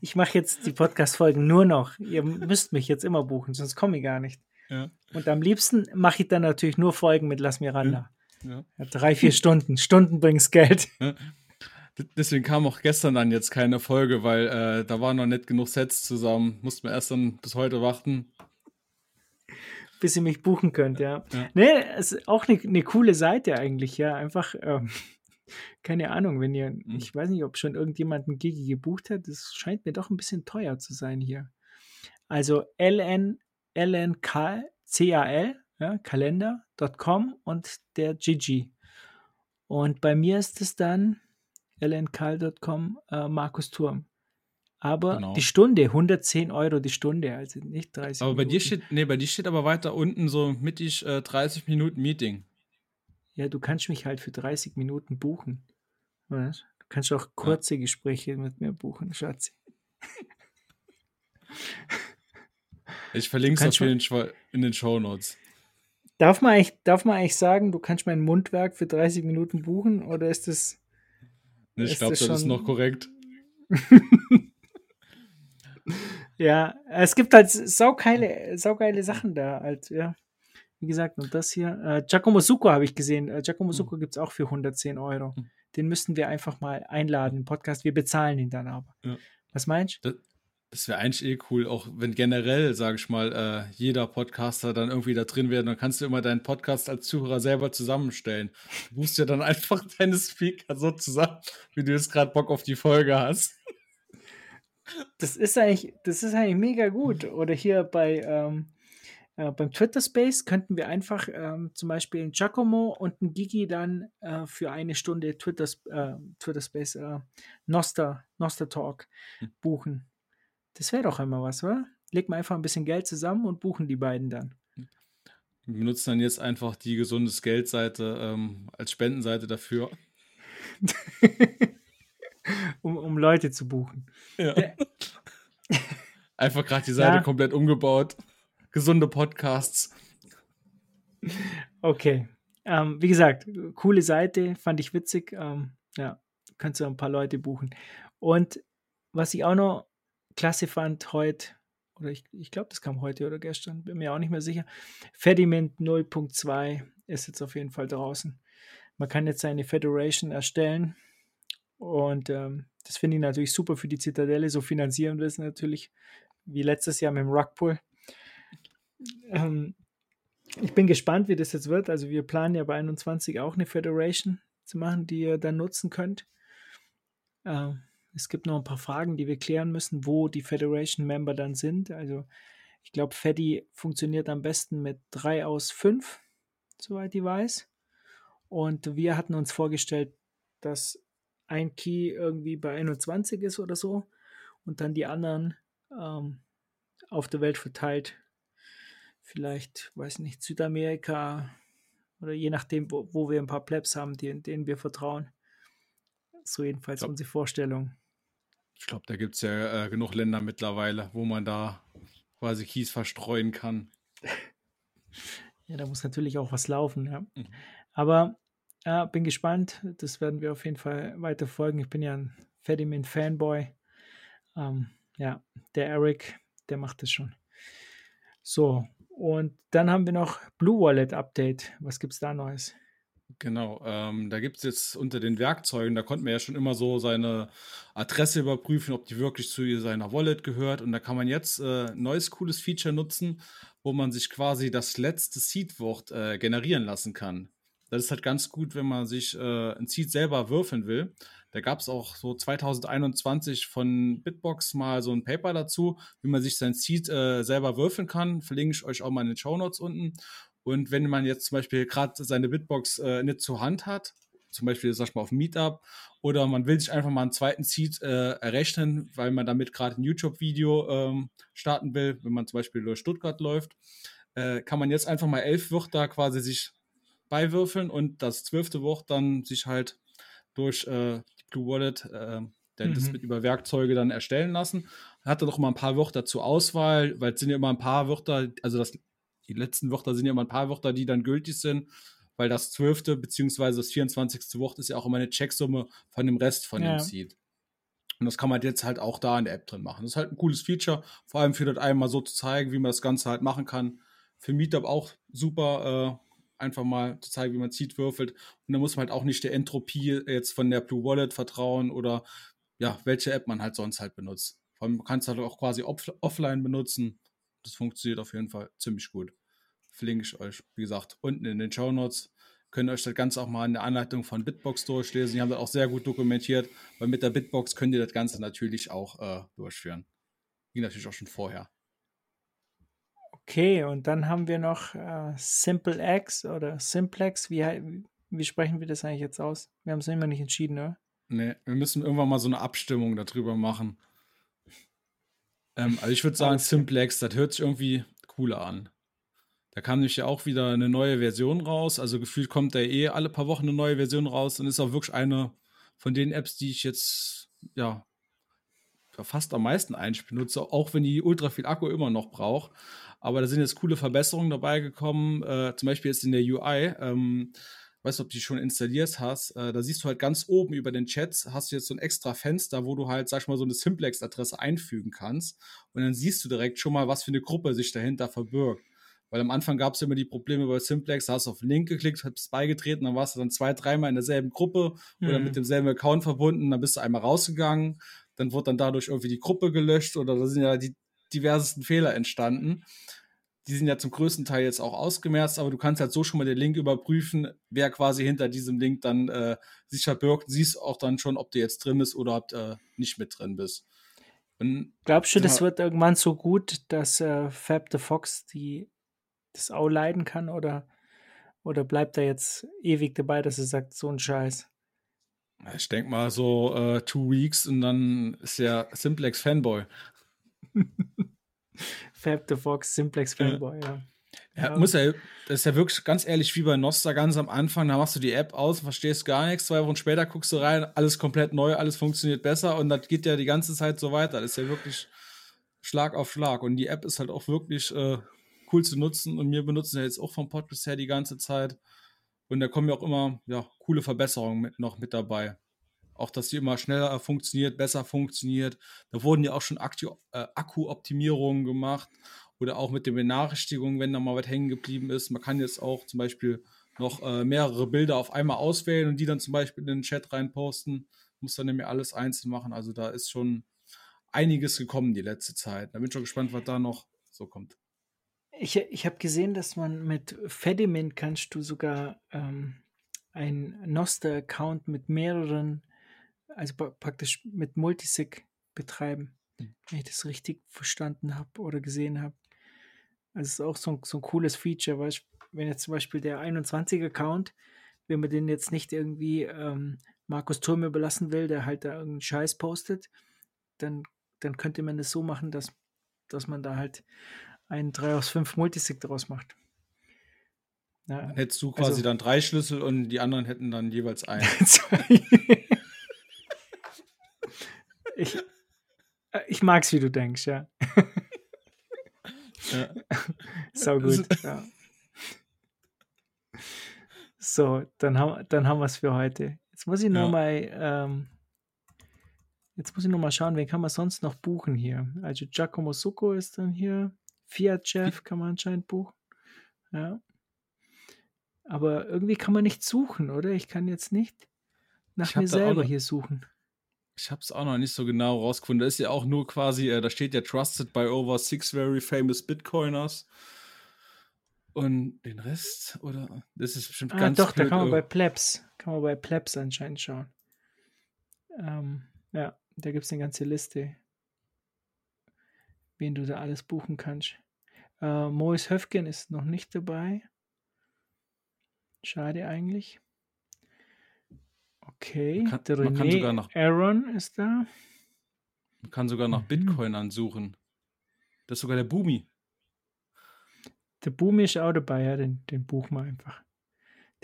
ich mache jetzt die Podcast-Folgen nur noch. Ihr müsst mich jetzt immer buchen, sonst komme ich gar nicht. ja, Und am liebsten mache ich dann natürlich nur Folgen mit Lass Miranda. ja. Ja, drei, vier Stunden. Stunden bringt's Geld. D- Deswegen kam auch gestern dann jetzt keine Folge, weil äh, da waren noch nicht genug Sets zusammen. Mussten wir erst dann bis heute warten. Bis ihr mich buchen könnt, ja. Ja. Nee, es ist auch eine ne coole Seite eigentlich, ja. Einfach, ähm, keine Ahnung, wenn ihr, Mhm. ich weiß nicht, ob schon irgendjemand einen Gigi gebucht hat, das scheint mir doch ein bisschen teuer zu sein hier. Also ln, lnk, cal, ja, kalender.com und der Gigi. Und bei mir ist es dann lnkal.com äh, Markus Turm. Aber Genau. die Stunde, 110 Euro die Stunde, also nicht 30 Aber bei dir steht, nee, bei dir steht aber weiter unten so mittig äh, 30 Minuten Meeting. Ja, du kannst mich halt für 30 Minuten buchen. Weißt? Du kannst auch kurze Gespräche mit mir buchen, Schatzi. Ich verlinke es kannst auf jeden Fall in den Show Notes. Darf man, eigentlich, darf man eigentlich sagen, du kannst mein Mundwerk für 30 Minuten buchen oder ist das. Ich glaube, das das ist noch korrekt. Ja, es gibt halt saugeile, saugeile Sachen da. Halt, ja. Wie gesagt, und das hier. Äh, Giacomo Succo habe ich gesehen. Äh, Giacomo Succo gibt es auch für 110 Euro. Hm. Den müssten wir einfach mal einladen im Podcast. Wir bezahlen ihn dann aber. Ja. Was meinst du? Das, das wäre eigentlich eh cool, auch wenn generell, sage ich mal, äh, jeder Podcaster dann irgendwie da drin wäre, dann kannst du immer deinen Podcast als Zuhörer selber zusammenstellen. Du buchst ja dann einfach deine Speaker so zusammen, wie du jetzt gerade Bock auf die Folge hast. Das ist eigentlich, das ist eigentlich mega gut. Oder hier bei ähm, äh, beim Twitter Space könnten wir einfach ähm, zum Beispiel einen Giacomo und einen Gigi dann äh, für eine Stunde Twitter, äh, Twitter Space äh, Noster, Noster Talk Hm. buchen. Das wäre doch immer was, oder? Legen wir einfach ein bisschen Geld zusammen und buchen die beiden dann. Wir benutzen dann jetzt einfach die gesundes Geldseite ähm, als Spendenseite dafür. um, um Leute zu buchen. Ja. Einfach gerade die Seite Ja. komplett umgebaut. Gesunde Podcasts. Okay. Ähm, wie gesagt, coole Seite, fand ich witzig. Ähm, ja, kannst du ein paar Leute buchen. Und was ich auch noch klasse fand heute, oder ich, ich glaube, das kam heute oder gestern, bin mir auch nicht mehr sicher. Fediment 0.2 ist jetzt auf jeden Fall draußen. Man kann jetzt seine Federation erstellen. Und ähm, das finde ich natürlich super für die Zitadelle. So finanzieren wir es natürlich wie letztes Jahr mit dem Rugpool. Ähm, ich bin gespannt, wie das jetzt wird. Also wir planen ja bei 21 auch eine Federation zu machen, die ihr dann nutzen könnt. Äh, es gibt noch ein paar Fragen, die wir klären müssen, wo die Federation-Member dann sind. Also ich glaube, Feddy funktioniert am besten mit drei aus fünf, soweit ich weiß. Und wir hatten uns vorgestellt, dass ein Key irgendwie bei 21 ist oder so und dann die anderen ähm, auf der Welt verteilt vielleicht, weiß nicht, Südamerika oder je nachdem, wo, wo wir ein paar Plebs haben, denen, denen wir vertrauen. So jedenfalls Glaub- unsere Vorstellung. Ich glaube, da gibt es ja äh, genug Länder mittlerweile, wo man da quasi Kies verstreuen kann. Ja, da muss natürlich auch was laufen, ja. Mhm. Aber ja, bin gespannt. Das werden wir auf jeden Fall weiter folgen. Ich bin ja ein Fedimin-Fanboy. Ähm, ja, der Eric, der macht das schon. So, und dann haben wir noch Blue Wallet Update. Was gibt's da Neues? Genau, ähm, da gibt es jetzt unter den Werkzeugen, da konnte man ja schon immer so seine Adresse überprüfen, ob die wirklich zu seiner Wallet gehört. Und da kann man jetzt äh, ein neues cooles Feature nutzen, wo man sich quasi das letzte Seed-Wort äh, generieren lassen kann. Das ist halt ganz gut, wenn man sich äh, ein Seed selber würfeln will. Da gab es auch so 2021 von Bitbox mal so ein Paper dazu, wie man sich sein Seed äh, selber würfeln kann. Verlinke ich euch auch mal in den Show Notes unten. Und wenn man jetzt zum Beispiel gerade seine Bitbox äh, nicht zur Hand hat, zum Beispiel, sag ich mal, auf Meetup, oder man will sich einfach mal einen zweiten Seed äh, errechnen, weil man damit gerade ein YouTube-Video ähm, starten will, wenn man zum Beispiel durch Stuttgart läuft, äh, kann man jetzt einfach mal elf Wörter quasi sich beiwürfeln und das zwölfte Wort dann sich halt durch äh, die Blue Wallet äh, Der hat das Mhm. mit über Werkzeuge dann erstellen lassen. Hat dann noch mal ein paar Wörter zur Auswahl, weil es sind ja immer ein paar Wörter, also das, die letzten Wörter sind ja immer ein paar Wörter, die dann gültig sind, weil das zwölfte beziehungsweise das 24. Wort ist ja auch immer eine Checksumme von dem Rest von Ja. dem Seed. Und das kann man jetzt halt auch da in der App drin machen. Das ist halt ein cooles Feature, vor allem für das einmal so zu zeigen, wie man das Ganze halt machen kann. Für Meetup auch super, äh, einfach mal zu zeigen, wie man Seed würfelt. Und da muss man halt auch nicht der Entropie jetzt von der Blue Wallet vertrauen oder ja, welche App man halt sonst halt benutzt. Vor allem kann es halt auch quasi off offline benutzen. Das funktioniert auf jeden Fall ziemlich gut. Verlinke ich euch, wie gesagt, unten in den Show Notes. Könnt ihr euch das Ganze auch mal in der Anleitung von Bitbox durchlesen. Die haben das auch sehr gut dokumentiert, weil mit der Bitbox könnt ihr das Ganze natürlich auch äh, durchführen. Ging natürlich auch schon vorher. Okay, und dann haben wir noch äh, Simple X oder Simplex. Wie, wie sprechen wir das eigentlich jetzt aus? Wir haben es immer nicht entschieden, oder? Nee, wir müssen irgendwann mal so eine Abstimmung darüber machen. Ähm, also ich würde sagen, klar. Simplex, das hört sich irgendwie cooler an. Da kam nämlich ja auch wieder eine neue Version raus. Also gefühlt kommt da eh alle paar Wochen eine neue Version raus und ist auch wirklich eine von den Apps, die ich jetzt ja fast am meisten eigentlich benutze, auch wenn die ultra viel Akku immer noch braucht. Aber da sind jetzt coole Verbesserungen dabei gekommen. Äh, zum Beispiel jetzt in der UI. Ähm, weißt du, ob du die schon installiert hast, äh, da siehst du halt ganz oben über den Chats, hast du jetzt so ein extra Fenster, wo du halt, sag ich mal, so eine Simplex-Adresse einfügen kannst. Und dann siehst du direkt schon mal, was für eine Gruppe sich dahinter verbirgt. Weil am Anfang gab es immer die Probleme bei Simplex, da hast du auf den Link geklickt, hast beigetreten, dann warst du dann zwei, dreimal in derselben Gruppe oder Mhm. mit demselben Account verbunden, dann bist du einmal rausgegangen, dann wurde dann dadurch irgendwie die Gruppe gelöscht oder da sind ja die diversesten Fehler entstanden. Die sind ja zum größten Teil jetzt auch ausgemerzt, aber du kannst halt so schon mal den Link überprüfen, wer quasi hinter diesem Link dann äh, sich verbirgt. Siehst auch dann schon, ob du jetzt drin bist oder ob du äh, nicht mit drin bist. Und Glaubst du, das Ja. wird irgendwann so gut, dass äh, Fab the Fox die, das auch leiden kann? Oder, oder bleibt er jetzt ewig dabei, dass er sagt, so ein Scheiß? ich denke mal so äh, two weeks und dann ist ja Simplex Fanboy. Fab the Fox, Simplex. Fanboy, ja. Ja, Ja. muss ja, das ist ja wirklich ganz ehrlich wie bei Nostra ganz am Anfang, da machst du die App aus, verstehst gar nichts, zwei Wochen später guckst du rein, alles komplett neu, alles funktioniert besser und das geht ja die ganze Zeit so weiter. Das ist ja wirklich Schlag auf Schlag und die App ist halt auch wirklich äh, cool zu nutzen und wir benutzen ja jetzt auch vom Podcast her die ganze Zeit und da kommen ja auch immer ja, coole Verbesserungen mit, noch mit dabei. Auch, dass sie immer schneller funktioniert, besser funktioniert. Da wurden ja auch schon äh, Akku-Optimierungen gemacht oder auch mit den Benachrichtigungen, wenn da mal was hängen geblieben ist. Man kann jetzt auch zum Beispiel noch äh, mehrere Bilder auf einmal auswählen und die dann zum Beispiel in den Chat reinposten. Muss dann nämlich alles einzeln machen. Also da ist schon einiges gekommen die letzte Zeit. Da bin ich schon gespannt, was da noch so kommt. Ich, ich habe gesehen, dass man mit Fedimint kannst du sogar ähm, ein Noster-Account mit mehreren, also pra- praktisch mit Multisig betreiben, Hm. wenn ich das richtig verstanden habe oder gesehen habe. Also es ist auch so ein, so ein cooles Feature, weil wenn jetzt zum Beispiel der 21-Account, wenn man den jetzt nicht irgendwie ähm, Markus Turm überlassen will, der halt da irgendeinen Scheiß postet, dann, dann könnte man das so machen, dass, dass man da halt einen 3 aus 5 Multisig daraus macht. Ja, Dann hättest du quasi Also- dann drei Schlüssel und die anderen hätten dann jeweils einen. ich, äh, ich mag's, wie du denkst, ja. ja. Sau gut. Ja. So, dann haben, dann haben wir es für heute. Jetzt muss ich noch Ja. mal, ähm, jetzt muss ich noch mal schauen, wen kann man sonst noch buchen hier? Also Giacomo Succo ist dann hier. Fiat Chef kann man anscheinend buchen. Ja. Aber irgendwie kann man nicht suchen, oder? Ich kann jetzt nicht nach mir selber noch- hier suchen. Ich habe es auch noch nicht so genau rausgefunden. Da ist ja auch nur quasi, äh, da steht ja Trusted by over six very famous Bitcoiners. Und den Rest, oder? Das ist bestimmt Ah, ganz doch, da blöd, kann man bei Plebs, kann man bei Plebs anscheinend schauen. Ähm, ja, da gibt es eine ganze Liste, wen du da alles buchen kannst. Äh, Mois Höfgen ist noch nicht dabei. Schade eigentlich. Okay, Man kann- der man René sogar noch- Aaron ist da. Man kann sogar nach Mhm. Bitcoinern suchen. Das ist sogar der Boomi. Der Boomi ist auch dabei, ja, den, den buchen wir einfach.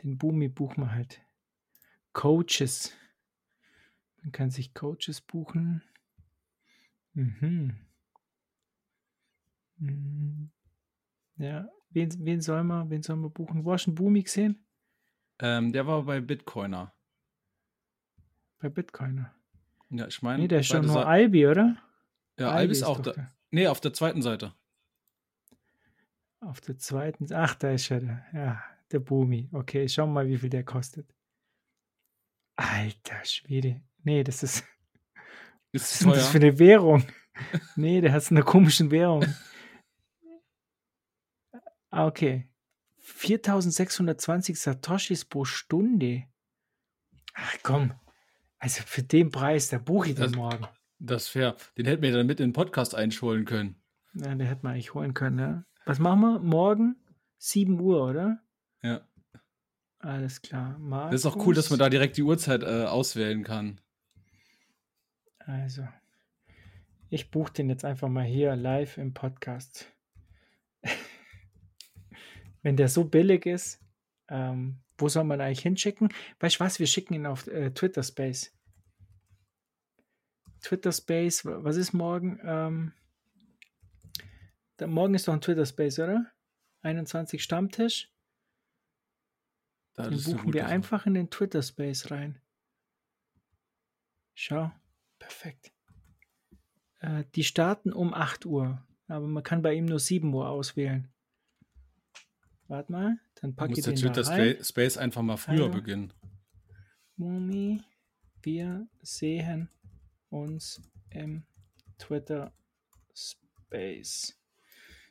Den Boomi buchen wir halt. Coaches. Man kann sich Coaches buchen. Mhm. Mhm. Ja, wen, wen soll man, wen soll man buchen? Wo hast du einen Boomi gesehen? Ähm, der war bei Bitcoiner. Bei Bitcoiner. Ja, ich meine. Nee, der ist schon nur Sa- Albi, oder? Ja, Albi Albi ist ist auch da. der. Nee, auf der zweiten Seite. Auf der zweiten. Ach, da ist er. Der, ja, der Boomi. Okay, schau mal, wie viel der kostet. Alter Schwede. Nee, das ist. Ist Was ist denn das für eine Währung? nee, der hat eine komische Währung. Ah, okay. 4620 Satoshis pro Stunde. Ach komm. Also für den Preis, da buche ich den Das- morgen. Das ist fair. Den hätten wir dann mit in den Podcast einschulen können. Ja, der hätte man eigentlich holen können, ja. Was machen wir? Morgen? 7 Uhr, oder? Ja. Alles klar. Das ist auch cool, dass man da direkt die Uhrzeit äh, auswählen kann. Also, ich buche den jetzt einfach mal hier live im Podcast. Wenn der so billig ist, ähm, wo soll man eigentlich hinschicken? Weißt du was? Wir schicken ihn auf äh, Twitter Space. Twitter Space, wa- was ist morgen? Ähm, da, morgen ist doch ein Twitter Space, oder? 21 Stammtisch. Da, Den das eine buchen wir Sache. einfach in den Twitter Space rein. Schau, perfekt. Äh, die starten um 8 Uhr, aber man kann bei ihm nur 7 Uhr auswählen. Warte mal, dann packe ich der den da Twitter rein. Spa- Space einfach mal früher Hallo. beginnen. Mumi, wir sehen uns im Twitter Space.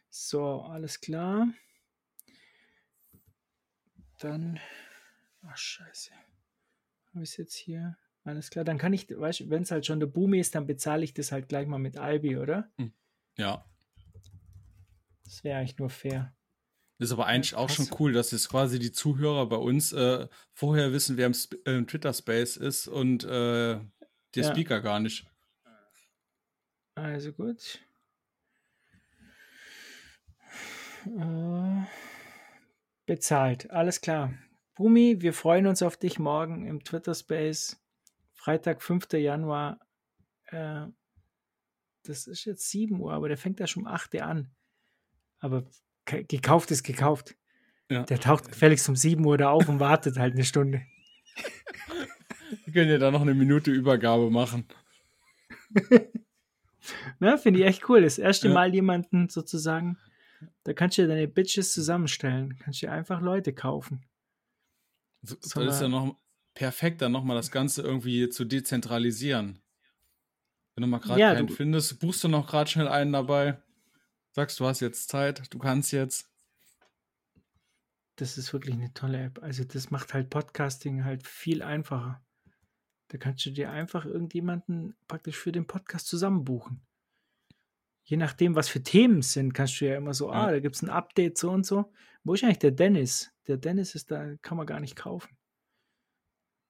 So, alles klar. Dann, ach scheiße. Habe ich es jetzt hier? Alles klar, dann kann ich, weißt du, wenn es halt schon der Boom ist, dann bezahle ich das halt gleich mal mit Albi, oder? Ja. Das wäre eigentlich nur fair. Ist aber eigentlich auch schon cool, dass jetzt quasi die Zuhörer bei uns äh, vorher wissen, wer im, Sp äh, im Twitter Space ist und äh, der Ja. Speaker gar nicht. Also gut. Äh, bezahlt. Alles klar. Bumi, wir freuen uns auf dich morgen im Twitter Space. Freitag, 5. Januar. Äh, das ist jetzt 7 Uhr, aber der fängt ja schon um 8 Uhr an. Aber ge- gekauft ist gekauft. Ja. Der taucht gefälligst um 7 Uhr da auf und wartet halt eine Stunde. Wir können ja da noch eine Minute Übergabe machen. Ne, finde ich echt cool. Das erste Ja. Mal jemanden sozusagen, da kannst du dir deine Bitches zusammenstellen. Kannst dir einfach Leute kaufen. So, das Sollen ist ja noch perfekt, dann nochmal das Ganze irgendwie zu dezentralisieren. Wenn du mal gerade Ja, keinen du- findest, buchst du noch gerade schnell einen dabei. Sagst, du hast jetzt Zeit, du kannst jetzt. Das ist wirklich eine tolle App. Also das macht halt Podcasting halt viel einfacher. Da kannst du dir einfach irgendjemanden praktisch für den Podcast zusammen buchen. Je nachdem, was für Themen es sind, kannst du ja immer so, ah, da gibt es ein Update so und so. Wo ist eigentlich der Dennis? Der Dennis ist da, kann man gar nicht kaufen.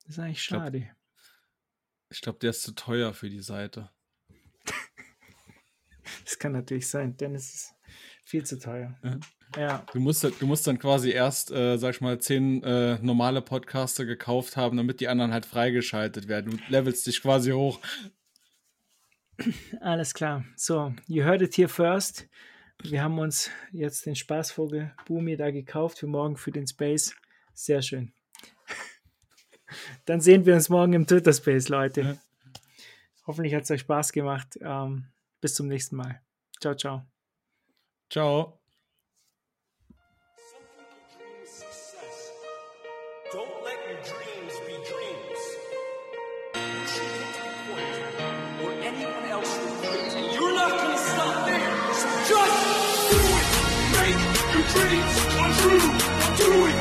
Das ist eigentlich glaub, schade. Ich glaube, der ist zu teuer für die Seite. Das kann natürlich sein. Dennis ist viel zu teuer. Ja. Ja, Du musst, du musst dann quasi erst, äh, sag ich mal, zehn äh, normale Podcaster gekauft haben, damit die anderen halt freigeschaltet werden. Du levelst dich quasi hoch. alles klar. So, you heard it here first. Wir haben uns jetzt den Spaßvogel Boomi da gekauft für morgen für den Space. Sehr schön. Dann sehen wir uns morgen im Twitter Space, Leute. Ja. Hoffentlich hat es euch Spaß gemacht. Ähm, bis zum nächsten Mal. Ciao, ciao. Ciao. dreams are true. I'm doing.